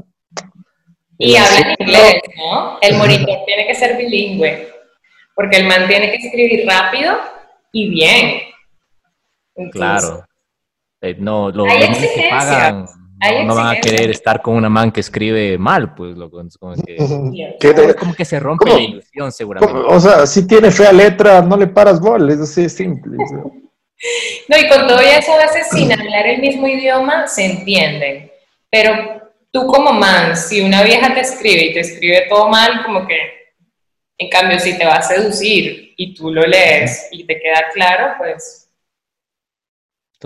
Y habla en inglés, ¿no? El monitor tiene que ser bilingüe, porque el man tiene que escribir rápido y bien. Entonces, Claro. Eh, no, lo- Hay los que pagan hay no, no van a querer estar con una man que escribe mal, pues. Es como que, (laughs) ¿Qué te- como que se rompe ¿Cómo? la ilusión, seguramente. ¿Cómo? O sea, si tiene fea letra, no le paras bola, es así de simple. o sea. (laughs) No, y con todo eso, a veces sin hablar el mismo idioma, se entienden. Pero tú como man, si una vieja te escribe y te escribe todo mal, como que, en cambio, si te va a seducir y tú lo lees y te queda claro, pues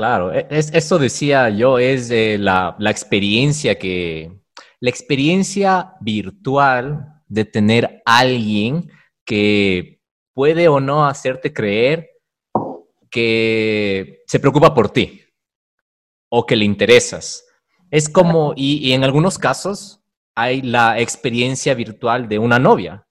Claro, e- es, eso decía yo, es la, experiencia que, la experiencia virtual de tener alguien que puede o no hacerte creer que se preocupa por ti o que le interesas. Es como, y en algunos casos hay la experiencia virtual de una novia.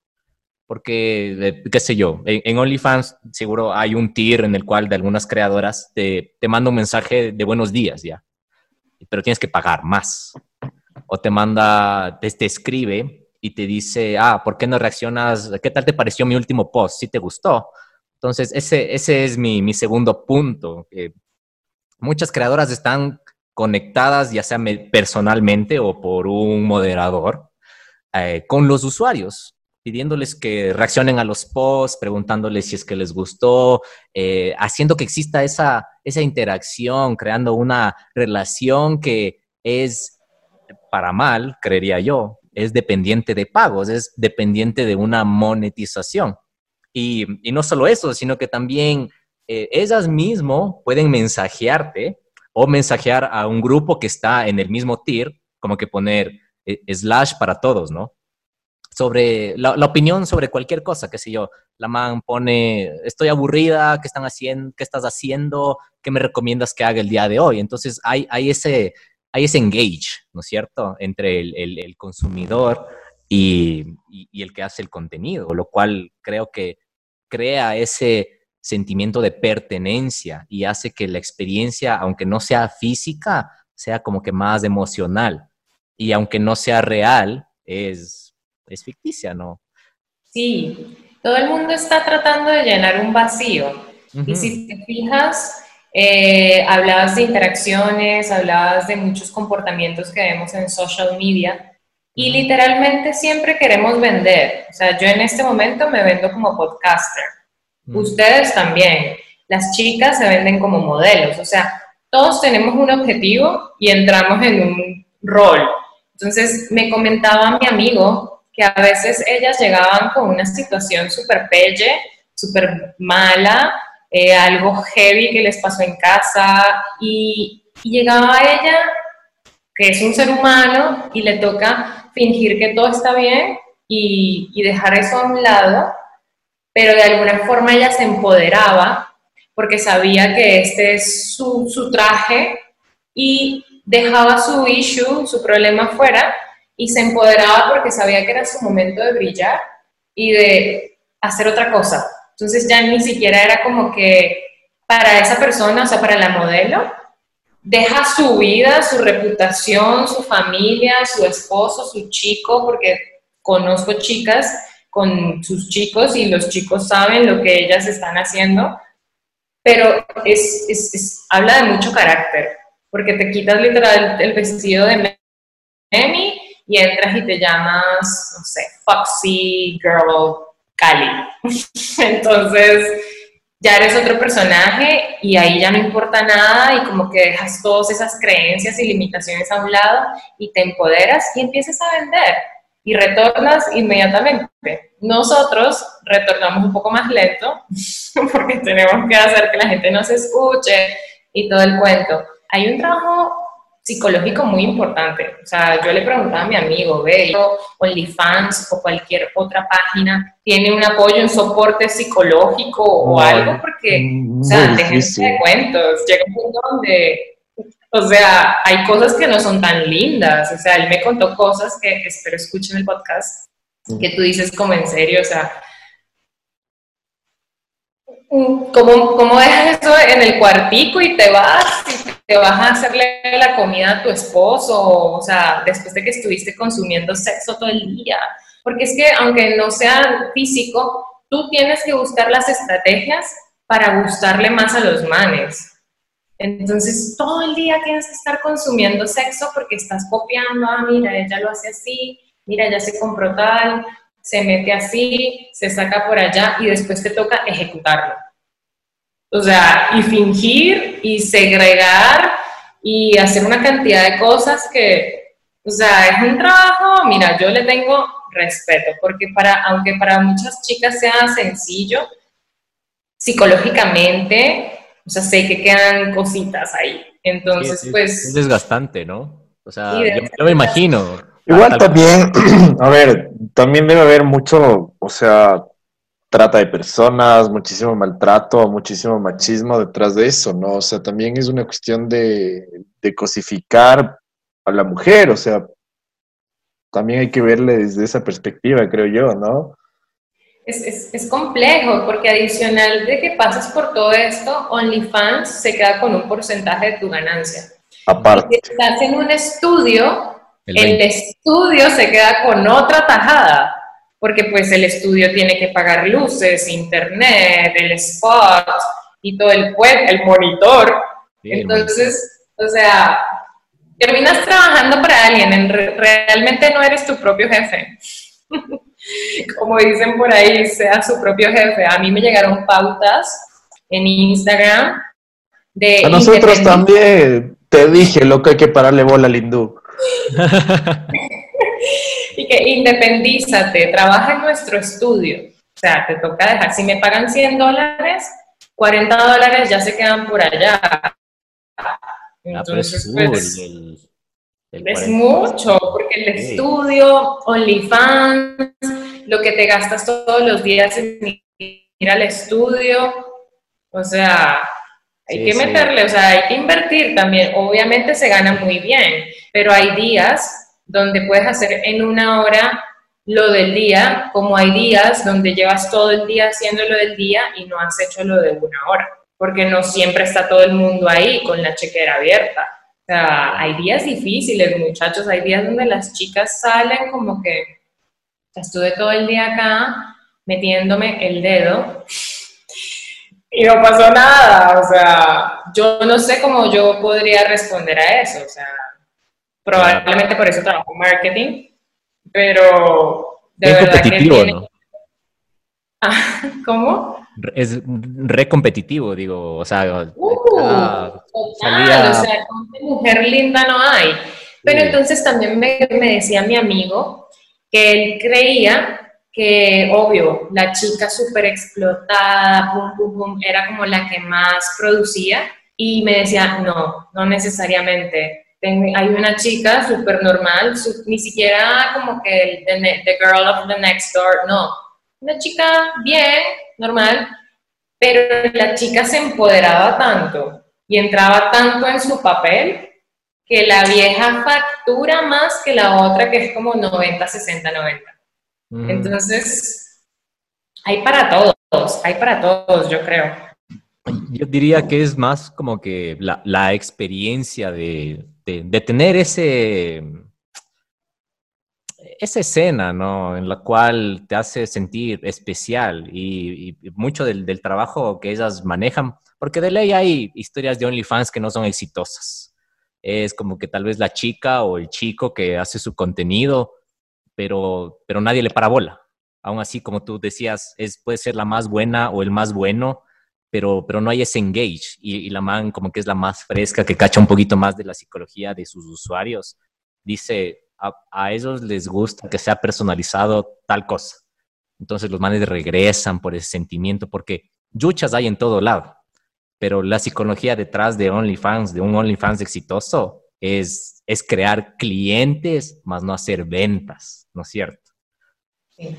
Porque, eh, qué sé yo, en, OnlyFans seguro hay un tier en el cual de algunas creadoras te, te manda un mensaje de buenos días ya, pero tienes que pagar más. O te manda, te, escribe y te dice, ah, ¿por qué no reaccionas? ¿Qué tal te pareció mi último post? ¿Si te gustó? Entonces, ese, ese es mi, mi segundo punto. muchas creadoras están conectadas, ya sea personalmente o por un moderador, eh, con los usuarios pidiéndoles que reaccionen a los posts, preguntándoles si es que les gustó, eh, haciendo que exista esa, esa interacción, creando una relación que es para mal, creería yo, es dependiente de pagos, es dependiente de una monetización. Y, no solo eso, sino que también eh, ellas mismas pueden mensajearte o mensajear a un grupo que está en el mismo tier, como que poner eh, slash para todos, ¿no? Sobre la, opinión sobre cualquier cosa, qué sé yo. La man pone, estoy aburrida, ¿qué, están haciendo, ¿qué estás haciendo? ¿Qué me recomiendas que haga el día de hoy? Entonces hay, hay, ese, hay ese engage, ¿no es cierto?, entre el, el, consumidor y, y, el que hace el contenido, lo cual creo que crea ese sentimiento de pertenencia y hace que la experiencia, aunque no sea física, sea como que más emocional. Y aunque no sea real, es es ficticia, ¿no? Sí, todo el mundo está tratando de llenar un vacío. Y si te fijas, eh, hablabas de interacciones, hablabas de muchos comportamientos que vemos en social media y literalmente siempre queremos vender. O sea, yo en este momento me vendo como podcaster. Ustedes también. Las chicas se venden como modelos. O sea, todos tenemos un objetivo y entramos en un rol. Entonces, me comentaba mi amigo que a veces ellas llegaban con una situación súper pelle, súper mala, eh, algo heavy que les pasó en casa y, llegaba ella, que es un ser humano, y le toca fingir que todo está bien y, dejar eso a un lado, pero de alguna forma ella se empoderaba porque sabía que este es su traje y dejaba su issue, su problema fuera y se empoderaba porque sabía que era su momento de brillar y de hacer otra cosa. Entonces ya ni siquiera era como que para esa persona, o sea, para la modelo, deja su vida, su reputación, su familia, su esposo, su chico, porque conozco chicas con sus chicos y los chicos saben lo que ellas están haciendo, pero es, es, habla de mucho carácter, porque te quitas literal el vestido de Memi y entras y te llamas, no sé, Foxy Girl Cali. (laughs) Entonces, ya eres otro personaje y ahí ya no importa nada y como que dejas todas esas creencias y limitaciones a un lado y te empoderas y empiezas a vender y retornas inmediatamente. Nosotros retornamos un poco más lento (laughs) porque tenemos que hacer que la gente nos escuche y todo el cuento. Hay un trabajo psicológico muy importante. O sea, yo le preguntaba a mi amigo, ve, OnlyFans o cualquier otra página tiene un apoyo, un soporte psicológico o algo, porque, o sea, déjense de cuentos. Llega un punto donde, o sea, hay cosas que no son tan lindas. O sea, él me contó cosas que espero escuchen el podcast, que tú dices como en serio, o sea, ¿Cómo, ¿Cómo dejas eso en el cuartico y te vas y te vas a hacerle la comida a tu esposo? O sea, después de que estuviste consumiendo sexo todo el día. Porque es que aunque no sea físico, tú tienes que buscar las estrategias para gustarle más a los manes. Entonces, todo el día tienes que estar consumiendo sexo porque estás copiando, ah, mira, ella lo hace así, mira, ella se compró tal, se mete así, se saca por allá y después te toca ejecutarlo. O sea, y fingir y segregar y hacer una cantidad de cosas que, o sea, es un trabajo, mira, yo le tengo respeto, porque para, aunque para muchas chicas sea sencillo, psicológicamente, o sea, sé que quedan cositas ahí. Entonces, pues... Es desgastante, ¿no? O sea, yo, me imagino. Igual también, (clears throat) a ver, también debe haber mucho, o sea, trata de personas, muchísimo maltrato, muchísimo machismo detrás de eso, ¿no? O sea, también es una cuestión de, cosificar a la mujer, o sea, también hay que verle desde esa perspectiva, creo yo, ¿no? es, es, complejo porque adicional de que pasas por todo esto, OnlyFans se queda con un porcentaje de tu ganancia. Aparte. Si estás en un estudio, el, estudio se queda con otra tajada, porque pues el estudio tiene que pagar luces, internet, el spot y todo el web, el monitor. Entonces, o sea, terminas trabajando para alguien, realmente no eres tu propio jefe. (laughs) como dicen por ahí, sea su propio jefe. A mí me llegaron pautas en Instagram de... A nosotros también, te dije, lo que hay que pararle bola al hindú. (laughs) que independízate, trabaja en nuestro estudio. O sea, te toca dejar, si me pagan 100 dólares, 40 dólares ya se quedan por allá. Ah, Entonces, pues, es mucho, porque el estudio, OnlyFans, lo que te gastas todos los días en ir al estudio, o sea, hay que meterle, o sea, hay que invertir también. Obviamente se gana muy bien, pero hay días donde puedes hacer en una hora lo del día, como hay días donde llevas todo el día haciendo lo del día y no has hecho lo de una hora, porque no siempre está todo el mundo ahí con la chequera abierta. Sea, hay días difíciles, muchachos, hay días donde las chicas salen como que estuve todo el día acá metiéndome el dedo y no pasó nada, o sea, yo no sé cómo yo podría responder a eso, o sea, probablemente por eso trabajo en marketing, pero de verdad que tiene... ¿no? (laughs) ¿Cómo? es re competitivo, digo, o sea, uh, total, o sea, mujer linda no hay. Pero entonces también me, me, decía mi amigo que él creía que, obvio, la chica súper explotada, pum, pum, pum, era como la que más producía. Y me decía, no, no necesariamente. Hay una chica súper normal, ni siquiera como que the girl of the next door, no. Una chica bien, normal, pero la chica se empoderaba tanto y entraba tanto en su papel que la vieja factura más que la otra que es como 90, 60, 90. Entonces, hay para todos, hay para todos, yo creo. Yo diría que es más como que la, experiencia de, de tener ese, esa escena, ¿no? En la cual te hace sentir especial y, mucho del, trabajo que ellas manejan, porque de ley hay historias de OnlyFans que no son exitosas. Es como que tal vez la chica o el chico que hace su contenido, pero, pero nadie le para bola. Aún así, como tú decías, es, puede ser la más buena o el más bueno, pero, pero no hay ese engage. Y, y la man como que es la más fresca, que cacha un poquito más de la psicología de sus usuarios. Dice, a, ellos les gusta que sea personalizado tal cosa. Entonces los manes regresan por ese sentimiento, porque yuchas hay en todo lado, pero la psicología detrás de OnlyFans, de un OnlyFans exitoso, es, es crear clientes, más no hacer ventas, ¿no es cierto? Sí.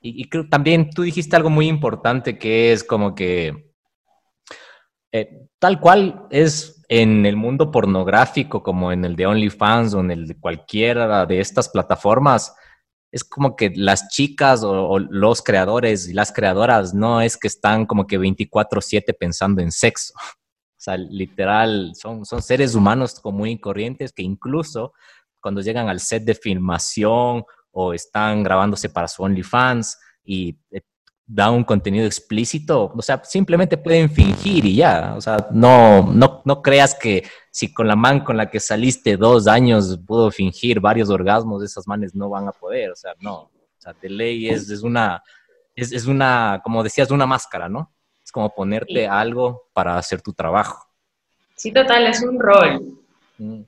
Y, y creo, también tú dijiste algo muy importante que es como que eh, tal cual es en el mundo pornográfico, como en el de OnlyFans o en el de cualquiera de estas plataformas, es como que las chicas o, los creadores y las creadoras no es que están como que 24/7 pensando en sexo. O sea, literal, son, son seres humanos común y corrientes que incluso cuando llegan al set de filmación o están grabándose para su OnlyFans y eh, da un contenido explícito, o sea, simplemente pueden fingir y ya, o sea, no, no, no creas que si con la man con la que saliste dos años pudo fingir varios orgasmos, esas manes no van a poder, o sea, no, o sea, de ley es, es una, es, es, una, como decías, una máscara, ¿no? Es como ponerte algo para hacer tu trabajo. Sí, total, es un rol. Mm.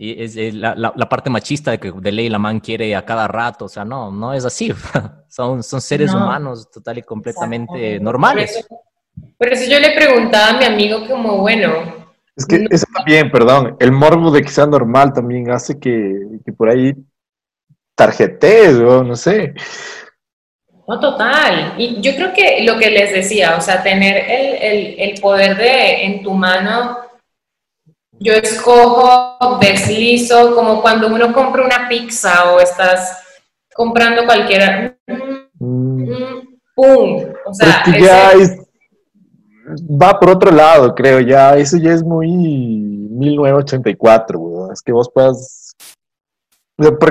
Y es, la, la, parte machista de que de ley la man quiere a cada rato, o sea, no, no es así. (laughs) son, son seres humanos total y completamente normales. Por eso, yo le preguntaba a mi amigo como, bueno... Es que eso también, perdón, el morbo de que sea normal también hace que, que por ahí tarjetes o no sé. No, total. Y yo creo que lo que les decía, o sea, tener el, el, el poder de en tu mano yo escojo, deslizo, como cuando uno compra una pizza o estás comprando cualquier... Mm, ¡pum! O sea, Pero es que ya es, va por otro lado, creo, ya, eso ya es muy 1984, weón. Es que vos puedas...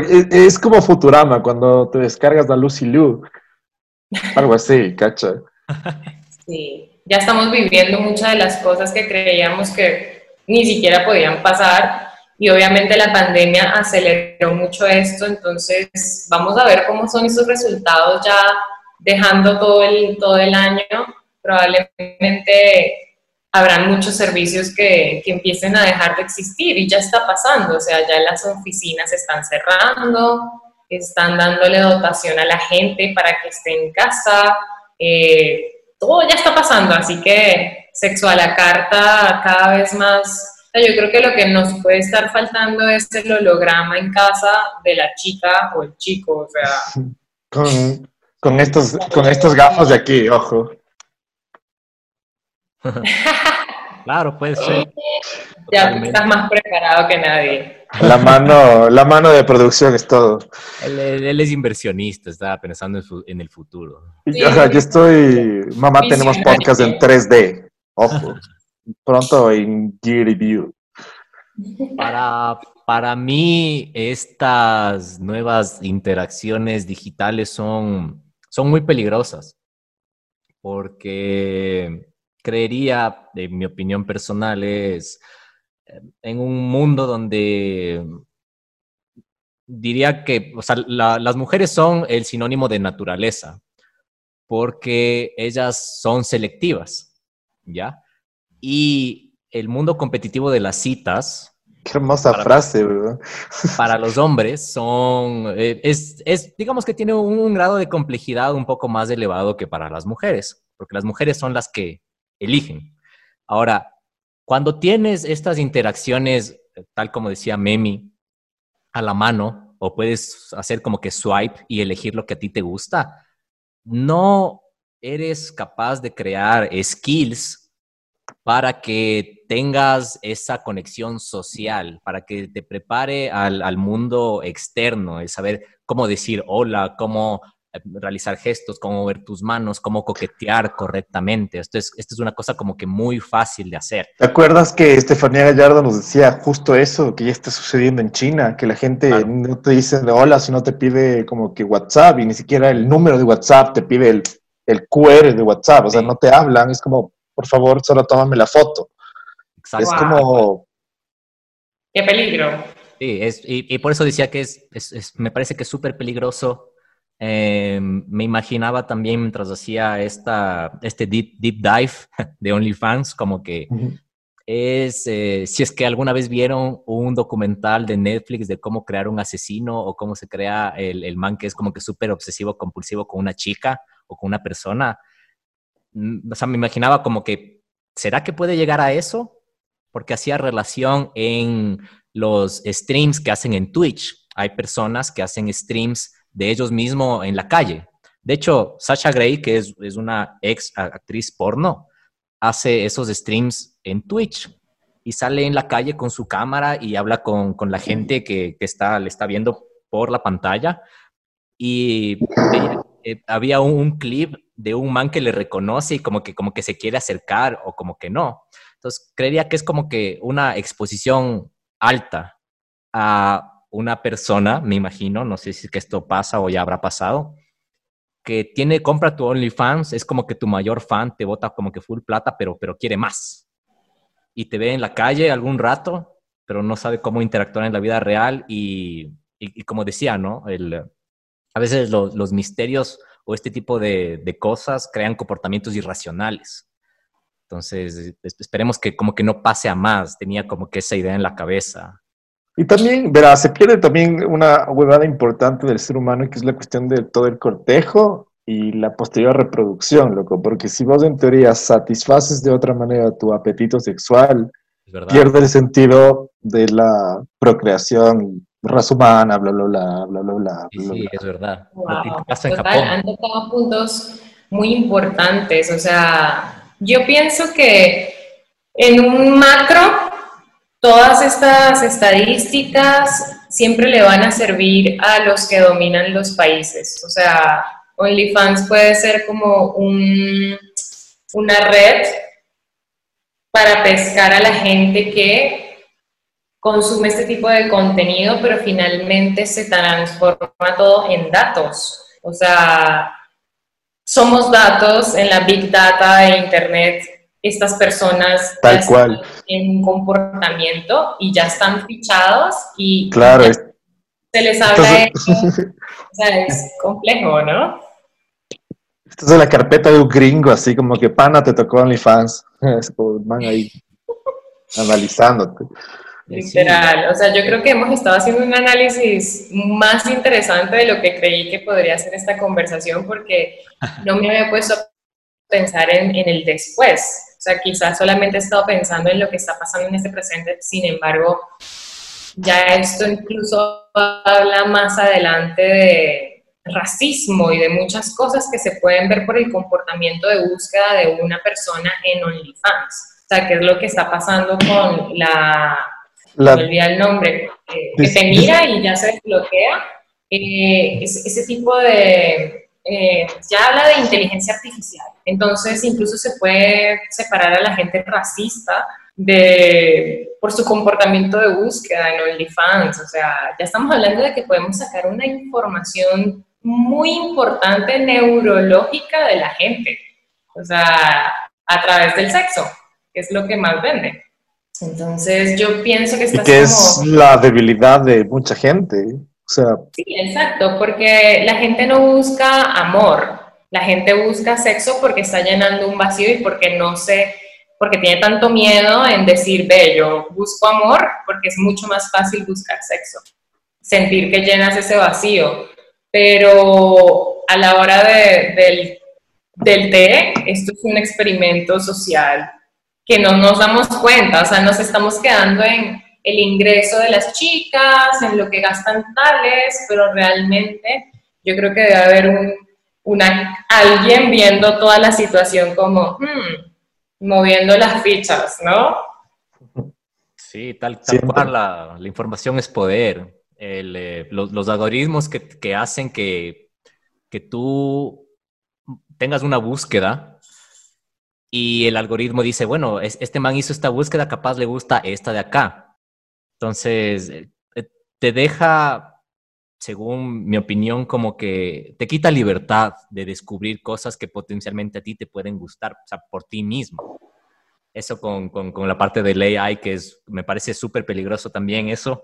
Es, es como Futurama, cuando te descargas la Lucy Liu. Algo así, (laughs) cacha. Sí, ya estamos viviendo muchas de las cosas que creíamos que ni siquiera podían pasar. Y obviamente la pandemia aceleró mucho esto, entonces vamos a ver cómo son esos resultados ya dejando todo el, todo el año. Probablemente habrán muchos servicios que, que, empiecen a dejar de existir y ya está pasando, o sea, ya las oficinas están cerrando, están dándole dotación a la gente para que esté en casa, eh, todo ya está pasando, así que sexo a la carta cada vez más. Yo creo que lo que nos puede estar faltando es el holograma en casa de la chica o el chico, o sea. (laughs) Con, con estos, con estos gafos de aquí, ojo. (laughs) claro, puede ser. Ya estás más preparado que nadie. La mano, la mano de producción es todo. Él, él es inversionista, estaba pensando en, su, en el futuro. Sí. O sea, yo estoy, mamá, tenemos podcast en 3D. Ojo, pronto en Gear Review. Para, para mí, estas nuevas interacciones digitales son, son muy peligrosas, porque creería, en mi opinión personal, es en un mundo donde diría que, o sea, la, las mujeres son el sinónimo de naturaleza, porque ellas son selectivas, ¿ya? Y el mundo competitivo de las citas. Qué hermosa para, frase, ¿verdad? (laughs) Para los hombres son, eh, es, es, digamos que tiene un, un grado de complejidad un poco más elevado que para las mujeres, porque las mujeres son las que eligen. Ahora, cuando tienes estas interacciones, tal como decía Memi, a la mano, o puedes hacer como que swipe y elegir lo que a ti te gusta, no eres capaz de crear skills para que tengas esa conexión social, para que te prepare al, al mundo externo, el saber cómo decir hola, cómo realizar gestos, cómo ver tus manos, cómo coquetear correctamente. Esto es, esto es una cosa como que muy fácil de hacer. ¿Te acuerdas que Estefanía Gallardo nos decía justo eso, que ya está sucediendo en China, que la gente claro. no te dice de hola, sino te pide como que WhatsApp y ni siquiera el número de WhatsApp, te pide el, el QR de WhatsApp, o sea, sí. no te hablan, es como, por favor, solo tómame la foto. Exacto. Es como... ¡Qué peligro! Sí, es, y, y, por eso decía que es, es, es me parece que es súper peligroso eh, me imaginaba también mientras hacía esta, este deep, deep dive (laughs) de OnlyFans, como que uh -huh. es, eh, si es que alguna vez vieron un documental de Netflix de cómo crear un asesino o cómo se crea el, el man que es como que súper obsesivo, compulsivo con una chica o con una persona. O sea, me imaginaba como que, ¿será que puede llegar a eso? Porque hacía relación en los streams que hacen en Twitch. Hay personas que hacen streams de ellos mismos en la calle. De hecho, Sasha Grey, que es, es, una ex actriz porno, hace esos streams en Twitch y sale en la calle con su cámara y habla con, con la gente que, que, está, le está viendo por la pantalla. Y eh, había un, clip de un man que le reconoce y como que, como que se quiere acercar o como que no. Entonces, creería que es como que una exposición alta a una persona, me imagino, no sé si que esto pasa o ya habrá pasado, que tiene, compra tu OnlyFans, es como que tu mayor fan te vota como que full plata, pero, pero quiere más. Y te ve en la calle algún rato, pero no sabe cómo interactuar en la vida real y, y como decía, ¿no? El, a veces lo, los misterios o este tipo de, de cosas crean comportamientos irracionales. Entonces, esperemos que como que no pase a más. Tenía como que esa idea en la cabeza. Y también, verá, se pierde también una huevada importante del ser humano, que es la cuestión de todo el cortejo y la posterior reproducción, loco. Porque si vos en teoría satisfaces de otra manera tu apetito sexual, pierde el sentido de la procreación, raza humana, bla, bla, bla, bla, bla, bla. Sí, sí, es verdad. Wow. Lo que pasa en Total, Japón. Han tocado puntos muy importantes. O sea, yo pienso que en un macro todas estas estadísticas siempre le van a servir a los que dominan los países. O sea, OnlyFans puede ser como un, una red para pescar a la gente que consume este tipo de contenido, pero finalmente se transforma todo en datos. O sea, somos datos en la big data de Internet. Estas personas Tal cual. en un comportamiento y ya están fichados y claro, se les habla de eso. O sea, es complejo, ¿no? Esto es de la carpeta de un gringo, así como que pana te tocó OnlyFans. (laughs) Es como man ahí analizándote. Literal, o sea, yo creo que hemos estado haciendo un análisis más interesante de lo que creí que podría ser esta conversación porque (laughs) no me había puesto a pensar en, en, el después. O sea, quizás solamente he estado pensando en lo que está pasando en este presente, sin embargo, ya esto incluso habla más adelante de racismo y de muchas cosas que se pueden ver por el comportamiento de búsqueda de una persona en OnlyFans. O sea, qué es lo que está pasando con la la, me olvidé el nombre, eh, que te mira y ya se desbloquea. Eh, ese, ese, tipo de, eh, ya habla de inteligencia artificial. Entonces, incluso se puede separar a la gente racista de, por su comportamiento de búsqueda en OnlyFans. O sea, ya estamos hablando de que podemos sacar una información muy importante neurológica de la gente. O sea, a través del sexo, que es lo que más vende. Entonces yo pienso que estás y que es la debilidad de mucha gente. O sea, sí, exacto, porque la gente no busca amor, la gente busca sexo porque está llenando un vacío y porque no sé, porque tiene tanto miedo en decir, ve, yo busco amor porque es mucho más fácil buscar sexo, sentir que llenas ese vacío. Pero a la hora de, del, del té, esto es un experimento social que no nos damos cuenta, o sea, nos estamos quedando en el ingreso de las chicas, en lo que gastan tales, pero realmente yo creo que debe haber un, una, alguien viendo toda la situación como, hmm, moviendo las fichas, ¿no? Sí, tal, tal cual, la, la, información es poder. El, eh, los, los, algoritmos que, que hacen que, que tú tengas una búsqueda y el algoritmo dice, bueno, este man hizo esta búsqueda, capaz le gusta esta de acá. Entonces, eh, eh, te deja, según mi opinión, como que te quita libertad de descubrir cosas que potencialmente a ti te pueden gustar, por ti mismo. Eso con, con, la parte del AI, que es, me parece súper peligroso también eso.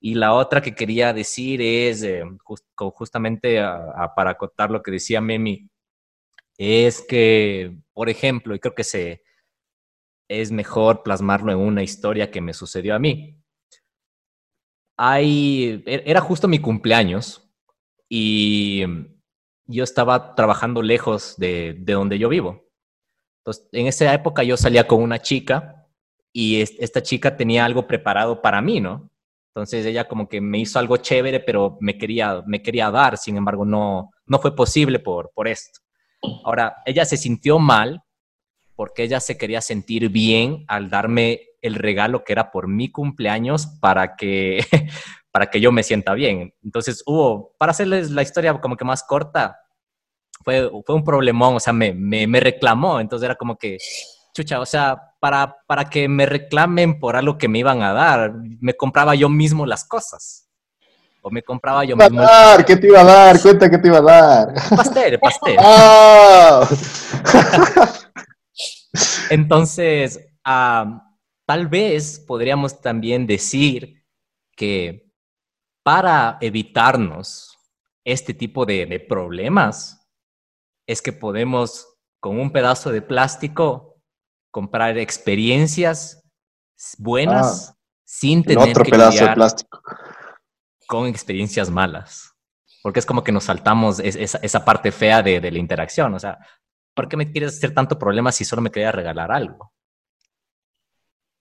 Y la otra que quería decir es, eh, justamente para acotar lo que decía Memi, es que, por ejemplo, y creo que se, es mejor plasmarlo en una historia que me sucedió a mí. Hay, e, era justo mi cumpleaños y yo estaba trabajando lejos de, de donde yo vivo. Entonces, en esa época yo salía con una chica y esta chica tenía algo preparado para mí, ¿no? Entonces ella como que me hizo algo chévere, pero me quería, me quería dar, sin embargo no, no fue posible por, por esto. Ahora, ella se sintió mal porque ella se quería sentir bien al darme el regalo que era por mi cumpleaños para que, (laughs) para que yo me sienta bien. Entonces hubo, para hacerles la historia como que más corta, fue, fue un problemón, o sea, me, me, me reclamó, entonces era como que, chucha, o sea, para, para que me reclamen por algo que me iban a dar, me compraba yo mismo las cosas o me compraba yo mismo. Dar, ¿Qué te iba a dar? Cuenta que te iba a dar. Pastel, (laughs) pastel. Ah. (laughs) Entonces, tal vez podríamos también decir que para evitarnos este tipo de, problemas, es que podemos con un pedazo de plástico comprar experiencias buenas ah, sin tener otro pedazo de plástico con experiencias malas. Porque es como que nos saltamos esa, parte fea de, de, la interacción. O sea, ¿por qué me quieres hacer tanto problema si solo me quería regalar algo?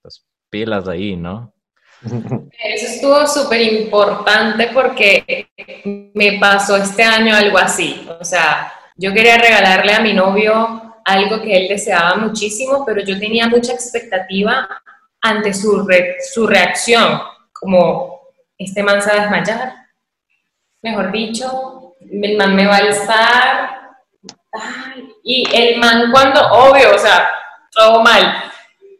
Pues pilas ahí, ¿no? (laughs) Eso estuvo súper importante porque me pasó este año algo así. O sea, yo quería regalarle a mi novio algo que él deseaba muchísimo, pero yo tenía mucha expectativa ante su, su reacción, como este man se va a desmayar, mejor dicho, el man me va a alzar. y el man cuando, obvio, o sea, todo mal.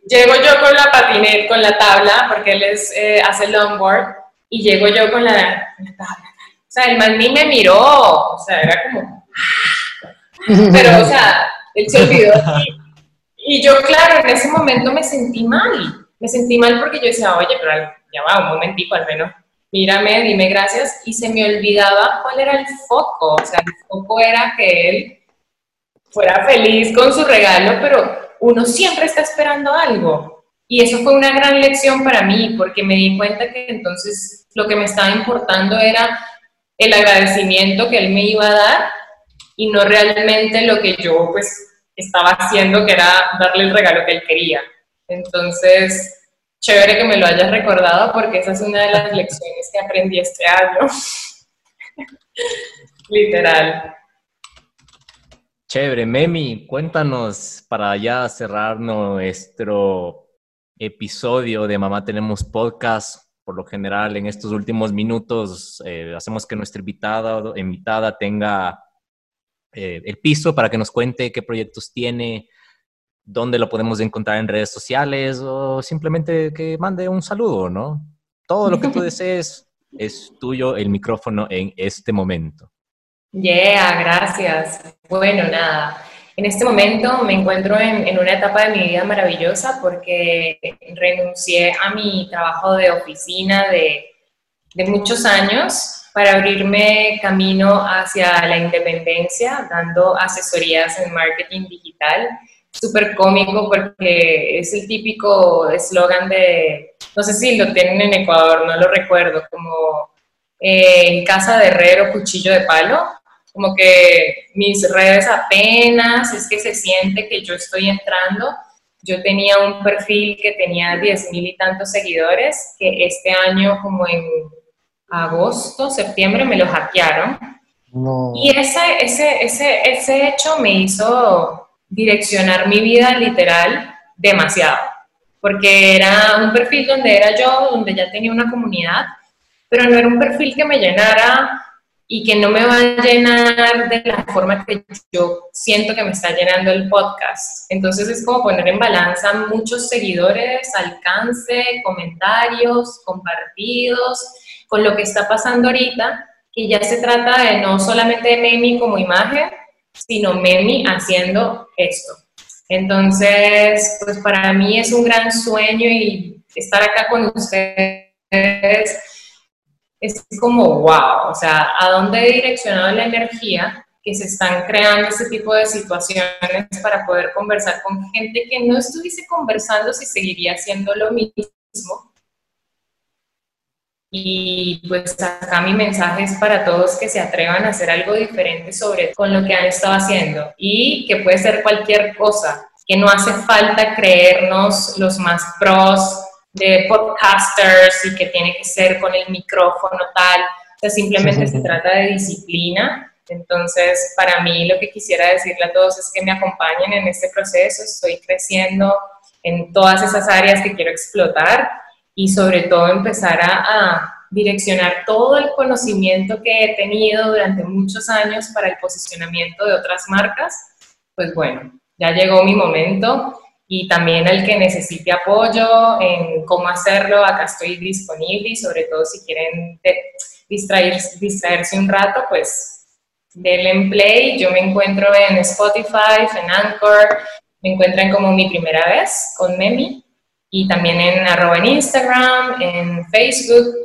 Llego yo con la patineta, con la tabla, porque él es, eh, hace longboard, y llego yo con la, la tabla. O sea, el man ni me miró, o sea, era como... Pero, o sea, él se olvidó. Y, y yo, claro, en ese momento me sentí mal. Me sentí mal porque yo decía, oye, pero ya va, un momentico al menos mírame, dime gracias, y se me olvidaba cuál era el foco, o sea, el foco era que él fuera feliz con su regalo, pero uno siempre está esperando algo. Y eso fue una gran lección para mí, porque me di cuenta que entonces lo que me estaba importando era el agradecimiento que él me iba a dar y no realmente lo que yo pues estaba haciendo, que era darle el regalo que él quería. Entonces, chévere que me lo hayas recordado porque esa es una de las lecciones que aprendí este año. (laughs) Literal. Chévere, Memi, cuéntanos para ya cerrar nuestro episodio de Mamá Tenemos Podcast. Por lo general, en estos últimos minutos eh, hacemos que nuestra invitada, invitada tenga eh, el piso para que nos cuente qué proyectos tiene, dónde lo podemos encontrar en redes sociales o simplemente que mande un saludo, ¿no? Todo lo que tú (laughs) desees es tuyo el micrófono en este momento. Yeah, gracias. Bueno, nada. En este momento me encuentro en, en, una etapa de mi vida maravillosa porque renuncié a mi trabajo de oficina de, de muchos años para abrirme camino hacia la independencia, dando asesorías en marketing digital súper cómico porque es el típico eslogan de, no sé si lo tienen en Ecuador, no lo recuerdo, como eh, en casa de herrero, cuchillo de palo, como que mis redes apenas es que se siente que yo estoy entrando. Yo tenía un perfil que tenía 10 mil y tantos seguidores, que este año como en agosto, septiembre me lo hackearon. Y ese, ese, ese, ese hecho me hizo direccionar mi vida literal demasiado, porque era un perfil donde era yo, donde ya tenía una comunidad, pero no era un perfil que me llenara y que no me va a llenar de la forma que yo siento que me está llenando el podcast. Entonces es como poner en balanza muchos seguidores, alcance, comentarios, compartidos, con lo que está pasando ahorita, que ya se trata de no solamente de Memi como imagen, sino Memi haciendo esto. Entonces, pues para mí es un gran sueño y estar acá con ustedes es como wow, o sea, ¿a dónde he direccionado la energía que se están creando este tipo de situaciones para poder conversar con gente que no estuviese conversando si seguiría haciendo lo mismo? Y pues acá mi mensaje es para todos que se atrevan a hacer algo diferente sobre con lo que han estado haciendo. Y que puede ser cualquier cosa, que no hace falta creernos los más pros de podcasters y que tiene que ser con el micrófono tal, o sea, simplemente se trata de disciplina. Entonces, para mí lo que quisiera decirle a todos es que me acompañen en este proceso, estoy creciendo en todas esas áreas que quiero explotar y sobre todo empezar a, direccionar todo el conocimiento que he tenido durante muchos años para el posicionamiento de otras marcas, pues bueno, ya llegó mi momento y también el que necesite apoyo en cómo hacerlo, acá estoy disponible y sobre todo si quieren distraerse, distraerse un rato, pues denle en play. Yo me encuentro en Spotify, en Anchor, me encuentran como mi primera vez con Memi y también en arroba en Instagram, en Facebook.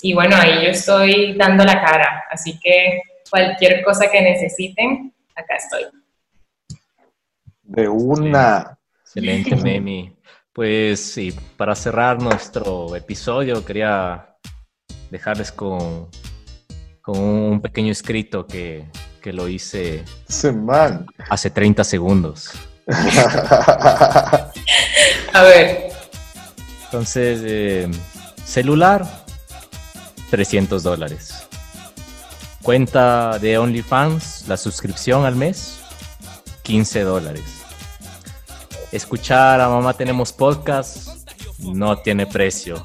Y bueno, ahí yo estoy dando la cara. Así que cualquier cosa que necesiten, acá estoy. De una. Excelente, Memi. Pues sí, para cerrar nuestro episodio, quería dejarles con, con un pequeño escrito que, que lo hice hace 30 segundos. (laughs) A ver. Entonces, eh, celular, 300 dólares. Cuenta de OnlyFans, la suscripción al mes, 15 dólares. Escuchar a Mamá Tenemos Podcast no tiene precio.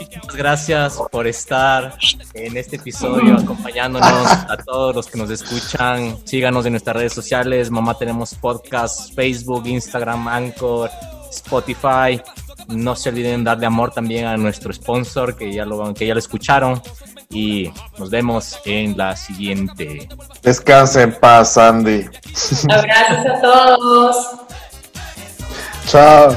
Muchas gracias por estar en este episodio acompañándonos a todos los que nos escuchan. Síganos en nuestras redes sociales. Mamá tenemos podcast, Facebook, Instagram, Anchor, Spotify. No se olviden darle amor también a nuestro sponsor que ya lo, que ya lo escucharon. Y nos vemos en la siguiente. Descansen en paz, Andy. Abrazos a todos. Chao.